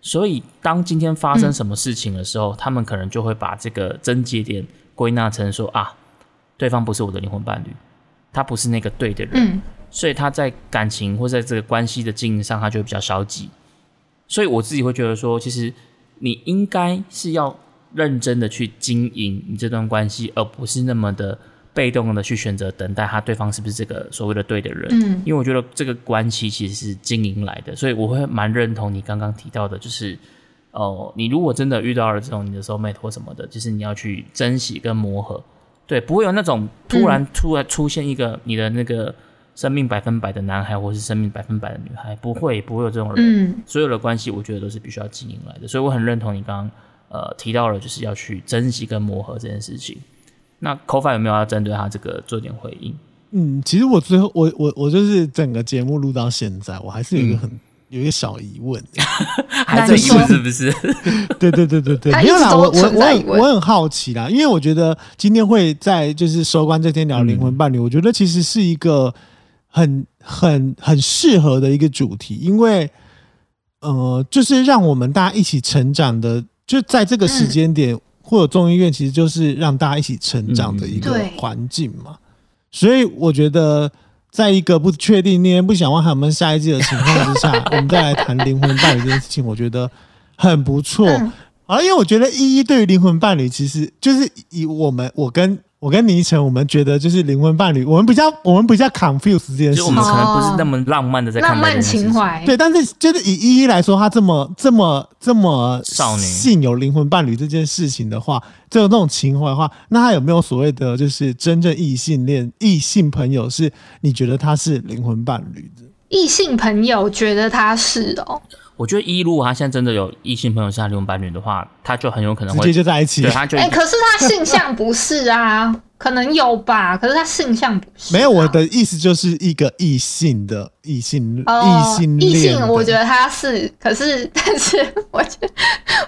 所以，当今天发生什么事情的时候，他们可能就会把这个症结点归纳成说啊，对方不是我的灵魂伴侣，他不是那个对的人，嗯所以他在感情或在这个关系的经营上，他就会比较消极。所以我自己会觉得说，其实你应该是要认真的去经营你这段关系，而不是那么的被动的去选择等待他对方是不是这个所谓的对的人。嗯因为我觉得这个关系其实是经营来的，所以我会蛮认同你刚刚提到的，就是哦，你如果真的遇到了这种你的 soul mate 或什么的，就是你要去珍惜跟磨合，对，不会有那种突然突然出现一个你的那个生命百分百的男孩，或是生命百分百的女孩，不会不会有这种人。嗯所有的关系，我觉得都是必须要经营来的，所以我很认同你刚刚呃提到了，就是要去珍惜跟磨合这件事情。那 f a 有没有要针对他这个做点回应？嗯，其实我最后我我我就是整个节目录到现在，我还是有一个很、有一个小疑问。还在疑问是不是？对对对对对，他没有啦，我我我我很好奇啦，因为我觉得今天会在就是收官这天聊灵魂伴侣，我觉得其实是一个很很很适合的一个主题，因为呃，就是让我们大家一起成长的，就在这个时间点，或者众议院，其实就是让大家一起成长的一个环境嘛。所以我觉得，在一个不确定、念不想问还有没有下一季的情况之下，我们再来谈灵魂伴侣这件事情，我觉得很不错。嗯啊，因为我觉得依依对于灵魂伴侣，其实就是以我们我跟我跟倪晨，我们觉得就是灵魂伴侣，我们比较我们比较 confuse 这件事情就我们。可能不是那么浪漫的在看浪漫待这件事情情。怀，对，但是就是以依依来说，她这么这么这么少女信有灵魂伴侣这件事情的话，这种那种情怀的话，那她有没有所谓的就是真正异性恋、异性朋友，是你觉得他是灵魂伴侣的？异性朋友觉得他是哦，我觉得一如果他现在真的有异性朋友是他灵魂伴侣的话，他就很有可能会直接就在一起对，？他就哎、可是他性向不是啊，可能有吧，可是他性向不是啊、没有，我的意思就是一个异性的异性哦异性异恋的，性，我觉得他是，可是但是我觉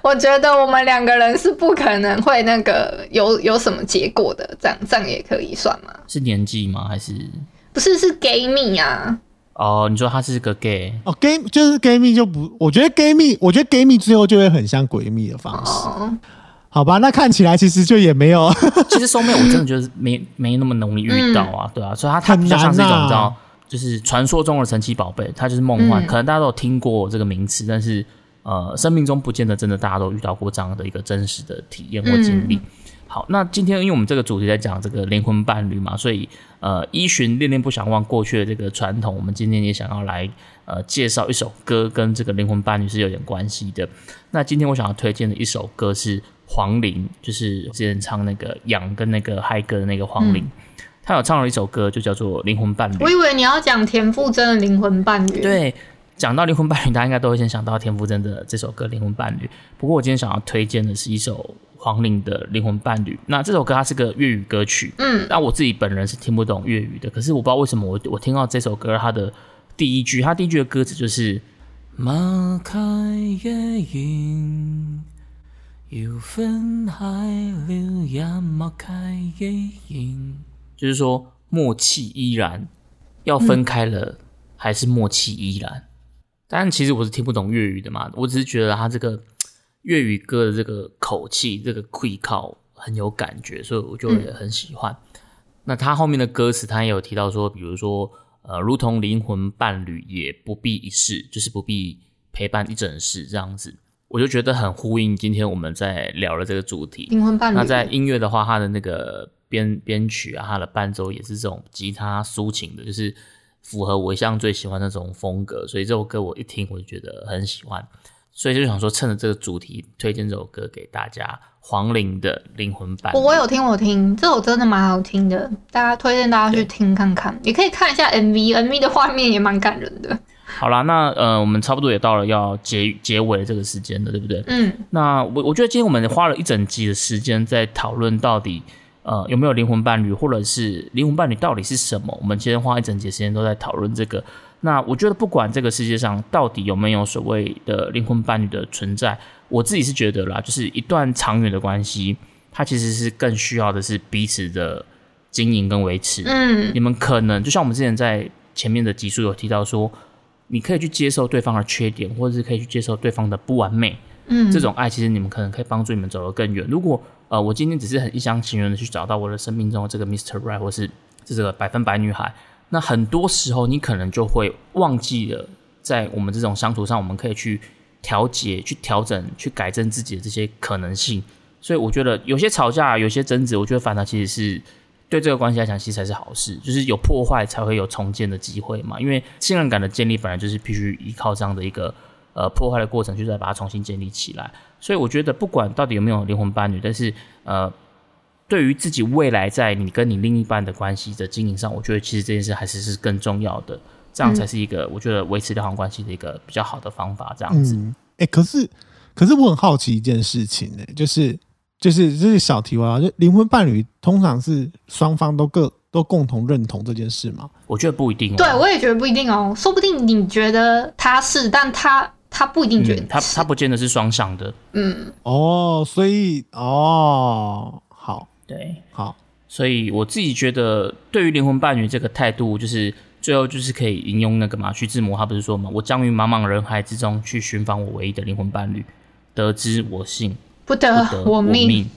我觉得我们两个人是不可能会那个有有什么结果的，这样这样也可以算吗？是年纪吗？还是不是是 gay 蜜啊，哦？你说他是个 gay，哦，gay 就是 gay 蜜就不，我觉得 gay 蜜，我觉得 gay 蜜最后就会很像闺蜜的方式，哦，好吧？那看起来其实就也没有，其实收妹我真的觉得没没那么容易遇到啊，对啊，所以他他很比较像是一种你知道，就是传说中的神奇宝贝，它就是梦幻，嗯可能大家都有听过这个名词，但是呃，生命中不见得真的大家都遇到过这样的一个真实的体验或经历。嗯好，那今天因为我们这个主题在讲这个灵魂伴侣嘛，所以呃，依循恋恋不想忘过去的这个传统，我们今天也想要来呃介绍一首歌，跟这个灵魂伴侣是有点关系的。那今天我想要推荐的一首歌是黄龄，就是之前唱那个杨跟那个嗨歌的那个黄龄，他有唱了一首歌，就叫做《灵魂伴侣》。我以为你要讲田馥甄的灵魂伴侣。，对，讲到灵魂伴侣，大家应该都会先想到田馥甄的这首歌《灵魂伴侣》。不过我今天想要推荐的是一首黄龄的《灵魂伴侣》。那这首歌它是个粤语歌曲，嗯，那我自己本人是听不懂粤语的，可是我不知道为什么我我听到这首歌，它的第一句，它第一句的歌词就是“擘開夜影，要分開了也擘開依然”，就是说默契依然，要分开了、还是默契依然。但其实我是听不懂粤语的嘛，我只是觉得它這個粵語歌的这个口氣，這個氣靠很有感覺，所以我就也很喜歡。那他後面的歌詞，他也有提到說，比如說，呃，如同靈魂伴侶，也不必一世，就是不必陪伴一整世這樣子，我就覺得很呼應今天我們在聊的這個主題。灵魂伴侶。那在音樂的話，它的那個編編曲啊，它的伴奏也是這種吉他抒情的，就是符合我一向最喜歡那種風格，所以這首歌我一聽我就覺得很喜歡，所以就想说趁着这个主题推荐这首歌给大家，黄龄的灵魂伴侶。我我有听，我有聽，這首真的蛮好听的，大家推荐大家去听看看，也可以看一下 MV，MV 的画面也蛮感人的。好啦，那呃，我们差不多也到了要结结尾的这个时间了，对不对？嗯，那我我觉得今天我们花了一整集的时间在讨论到底呃有没有灵魂伴侣，或者是灵魂伴侣到底是什么？我们今天花一整集时间都在討論這個。那我觉得不管这个世界上到底有没有所谓的灵魂伴侣的存在，我自己是觉得啦，就是一段长远的关系，它其实是更需要的是彼此的经营跟维持。嗯你们可能就像我们之前在前面的集数有提到说，你可以去接受对方的缺点，或者是可以去接受对方的不完美。嗯，这种爱其实你们可能可以帮助你们走得更远。如果呃我今天只是很一厢情愿的去找到我的生命中的這個 Mr. Right，或是这个百分百女孩，那很多时候你可能就会忘记了，在我们这种相处上，我们可以去调节、去调整、去改正自己的这些可能性。所以我觉得有些吵架、有些争执，我觉得反而其实是对这个关系来讲，其实才是好事。就是有破坏才会有重建的机会嘛。因为信任感的建立本来就是必须依靠这样的一个。呃，破坏的过程，就再把它重新建立起来。所以我觉得，不管到底有没有灵魂伴侣，但是呃，對於自己未来在你跟你另一半的关系的经营上，我觉得其实这件事还是是更重要的。这样才是一个、我觉得维持良好关系的一个比较好的方法。这样子，嗯，哎、可是可是我很好奇一件事情呢、就是就是这是小题外话，就灵魂伴侣通常是双方都各都共同认同这件事吗？我觉得不一定、哦。对，我也觉得不一定哦，说不定你觉得他是，但他他不一定觉得嗯、他他不见得是双向的。嗯，哦，所以哦，好對，好，所以我自己觉得，对于灵魂伴侣这个态度，就是最后就是可以引用那个嘛，徐志摩他不是说嘛，我将于茫茫人海之中去寻访我唯一的灵魂伴侣，得知我幸。不得我命。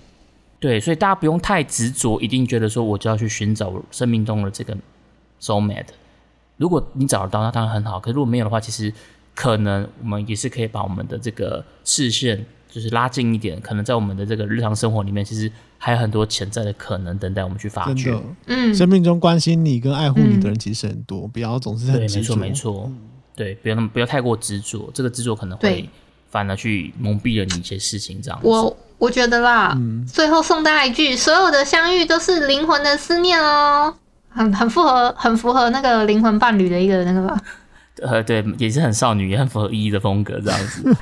对，所以大家不用太执着，一定觉得说我就要去寻找生命中的这个 soul mate。如果你找得到，那当然很好。可是如果没有的话，其实可能我们也是可以把我们的这个视线就是拉近一点。可能在我们的这个日常生活里面，其實還有很多潜在的可能等待我们去发掘。，嗯，生命中关心你跟爱护你的人其实很多，不要总是很對，沒執着。錯，沒錯。對，不要那么不要太过执着，这个执着可能会反而去蒙蔽了你一些事情。这样子。我我觉得啦，嗯最后送大家一句：所有的相遇都是灵魂的思念哦，很很符合，很符合那个灵魂伴侣的一个那个吧。呃，对，也是很少女，也很符合依依的风格，这样子。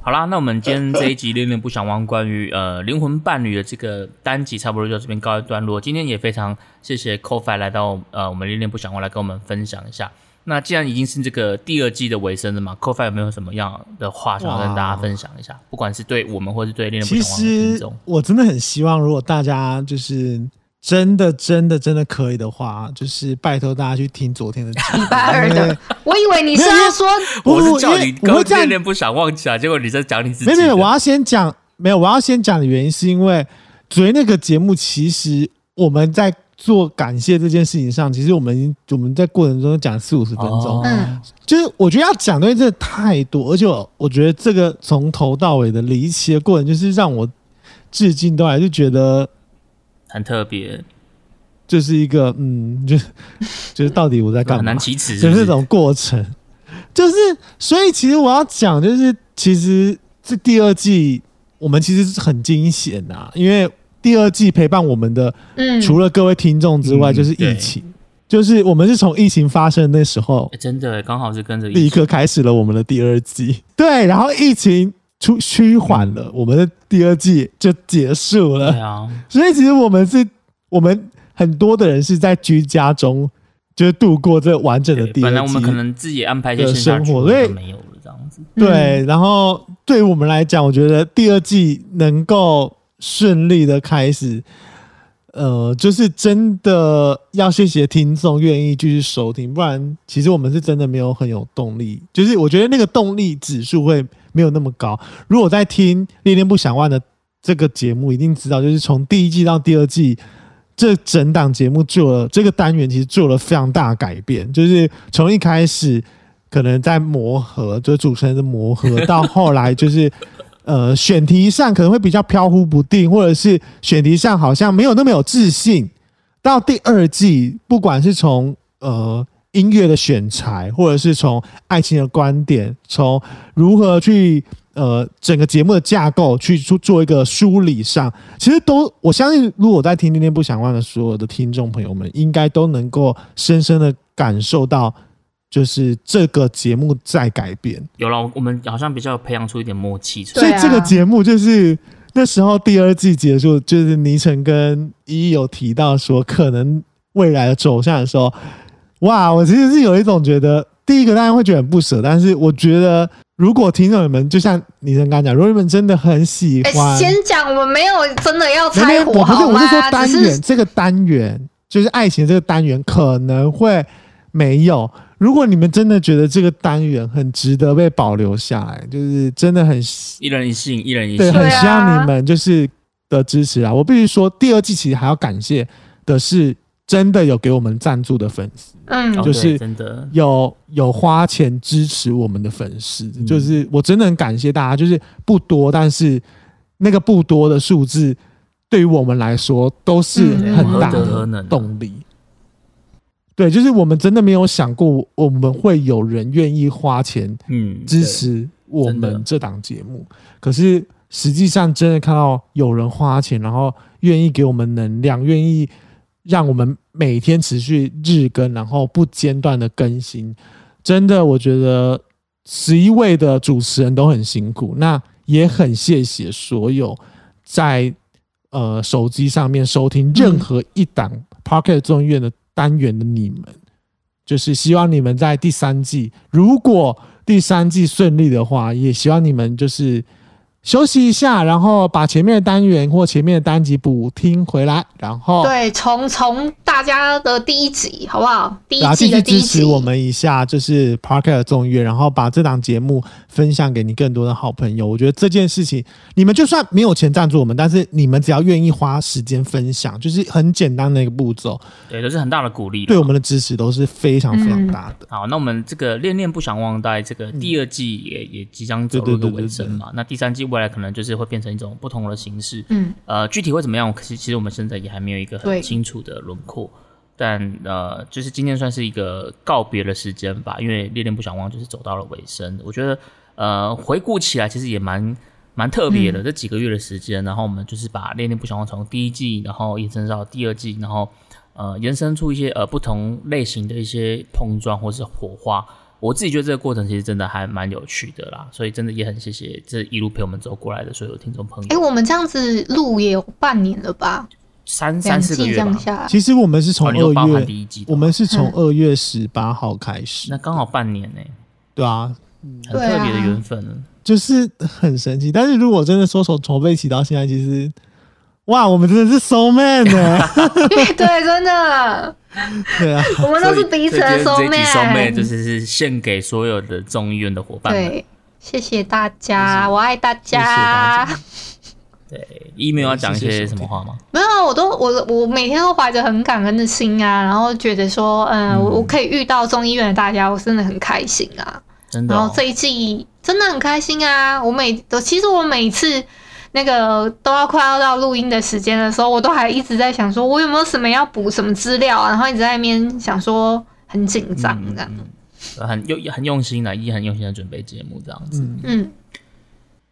好啦，那我们今天这一集《恋恋不想忘》关于呃灵魂伴侣的这个单集，差不多就这边告一段落。今天也非常谢谢 Ko-Fi 来到呃我们恋恋不想忘》来跟我们分享一下。那既然已经是这个第二季的尾声了嘛，Ko-Fi 有没有什么样的话想要跟大家分享一下？不管是对我们，或是对恋恋不其想忘》的听众。我真的很希望，如果大家就是真的、真的、真的可以的话，就是拜托大家去听昨天的礼。拜二的，我以为你是要说，我是叫你我會這樣戀戀不想忘》记啊，结果你在讲你自己的。沒有没有，我要先讲，没有，我要先讲的原因是因为昨天那个节目，其实我们在做感谢这件事情上，其实我们我们在过程中讲四五十分鐘，哦嗯，就是我觉得要講的東西真的太多，而且我觉得这个从头到尾的离奇的过程，就是让我至今都还是觉得很特别，就是一个嗯，就 就是到底我在干嘛？很难？启齿就是这种过程，就是所以其实我要讲，就是其实这第二季我们其实是很惊险呐、因为第二季陪伴我们的嗯，除了各位听众之外，嗯就是疫对。情，就是我们是从疫情发生的那时候哎真的刚好是跟着立刻开始了我们的第二季，对，然后疫情出趋缓了，我们的第二季就结束了对。啊，所以其实我们是，我们很多的人是在居家中，就是度过这完整的对第二季。本来我们可能自己安排一些生活所以没有了，这样子。对，然后对于我们来讲，我觉得第二季能够顺利的开始，呃，就是真的要谢谢听众愿意继续收听，不然其实我们是真的没有很有动力，就是我觉得那个动力指数会没有那么高。如果在听《恋恋不想忘》的这个节目，一定知道，就是从第一季到第二季。这整档节目做了这个单元，其实做了非常大的改变，就是从一开始可能在磨合，就是主持人的磨合，到后来就是呃选题上可能会比较飘忽不定，或者是选题上好像没有那么有自信。到第二季，不管是从呃音乐的选材，或者是从爱情的观点，从如何去呃整个节目的架构去做做一个梳理上，其实都我相信，如果在听《天天不想忘》的所有的听众朋友们，应该都能够深深的感受到，就是这个节目在改变。有了，我们好像比较培养出一点默契所以这个节目就是那时候第二季结束，就是倪晨跟依依有提到说，可能未来的走向的时候，哇，我其实是有一种觉得，第一个当然会觉得很不舍，但是我觉得如果听众你们就像倪晨刚刚讲，如果你们真的很喜哎、欢，先讲，我们没有真的要没有，拆火我不是，好吗？我是说单元这个单元，就是爱情这个单元可能会没有。如果你们真的觉得这个单元很值得被保留下来，就是真的很一人一信，一人一对，信。很对啊希望你们就是的支持啊！我必须说，第二季其实还要感谢的是真的有给我们赞助的粉丝，嗯哦，就是真的，有有花钱支持我们的粉丝，嗯就是我真的很感谢大家，就是不多，但是那个不多的数字对于我们来说都是嗯很大的动力。对，就是我们真的没有想过，我们会有人愿意花钱嗯，支持我们这档节目。可是实际上，真的看到有人花钱，然后愿意给我们能量，愿意让我们每天持续日更，然后不间断的更新，真的，我觉得十一位的主持人都很辛苦。那也很谢谢所有在呃手机上面收听任何一档 Pocket 众议院的单元的你们。就是希望你们在第三季，如果第三季顺利的话，也希望你们就是休息一下，然后把前面的单元或前面的单集补听回来，然后对，从从大家的第一集好不好？第一然后继续季的第一集，支持我们一下，就是 Parker 的众乐，然后把这档节目分享给你更多的好朋友。我觉得这件事情，你们就算没有钱赞助我们，但是你们只要愿意花时间分享，就是很简单的一个步骤，对，都是很大的鼓励。对我们的支持都是非常非常大的。好，那我们这个恋恋不想忘带这个第二季也、也即将走入一个尾声嘛。那第三季未来可能就是会变成一种不同的形式。嗯，呃，具体会怎么样？其实其实我们现在也还没有一个很清楚的轮廓。但呃，就是今天算是一个告别的时间吧，因为恋恋不想忘就是走到了尾声。我觉得呃，回顾起来其实也蛮蛮特别的，这几个月的时间，然后我们就是把恋恋不想忘从第一季，然后延伸到第二季，然后呃延伸出一些呃不同类型的一些碰撞或是火花。我自己觉得这个过程其实真的还蛮有趣的啦，所以真的也很谢谢这一路陪我们走过来的所有听众朋哎、友。我们这样子录也有半年了吧？三三四个月吧季这样，下来，其实我们是从二月，含第一季，我们是从嗯二月十八号开始那，刚好半年呢、对啊，很特别的缘分了。就是很神奇。但是如果真的说从筹备起到现在，其实哇，我们真的是 soul man 呢、对，真的，对啊，我们都是彼此的所 soul 以这一集 soul man man，就是是献给所有的众议院的伙伴们。对，谢谢大家，我爱大谢谢大家。对，email 要讲一些什么话吗？没有，我都我我每天都怀着很感恩的心啊，然后觉得说，嗯，我我可以遇到中医院的大家，我真的很开心啊。真的、哦然后，这一季真的很开心啊！我每都其实我每次那个都要快要到录音的时间的时候，我都还一直在想说，我有没有什么要补什么资料啊？然后一直在那边想说很紧张这样。呃很用很用心的，一很用心的准备节目这样子。嗯，嗯，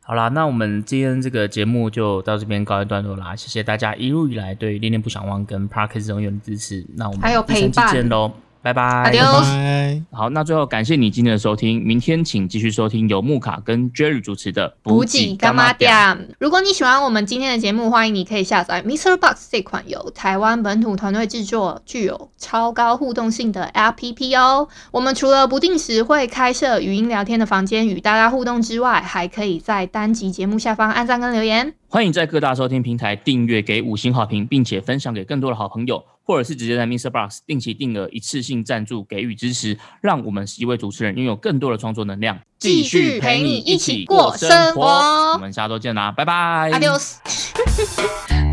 好啦，那我们今天这个节目就到这边告一段落啦，谢谢大家一路以来对恋恋不想忘跟 Parkes 永远的支持。那我们还有第三季陪伴见喽，拜拜。好，那最后感谢你今天的收听，明天请继续收听由木卡跟 Jerry 主持的补给干妈店。如果你喜欢我们今天的节目，欢迎你可以下载 Mr. Box 这款由台湾本土团队制作、具有超高互动性的 APP 哦。我们除了不定时会开设语音聊天的房间与大家互动之外，还可以在单集节目下方按赞跟留言。欢迎在各大收听平台订阅、给五星好评，并且分享给更多的好朋友，或者是直接在 Mr. Box 定期定额一次性赞助给予支持，让我们十一位主持人拥有更多的创作能量，继续陪你一起过生活我们下周见啦，拜拜。Adios。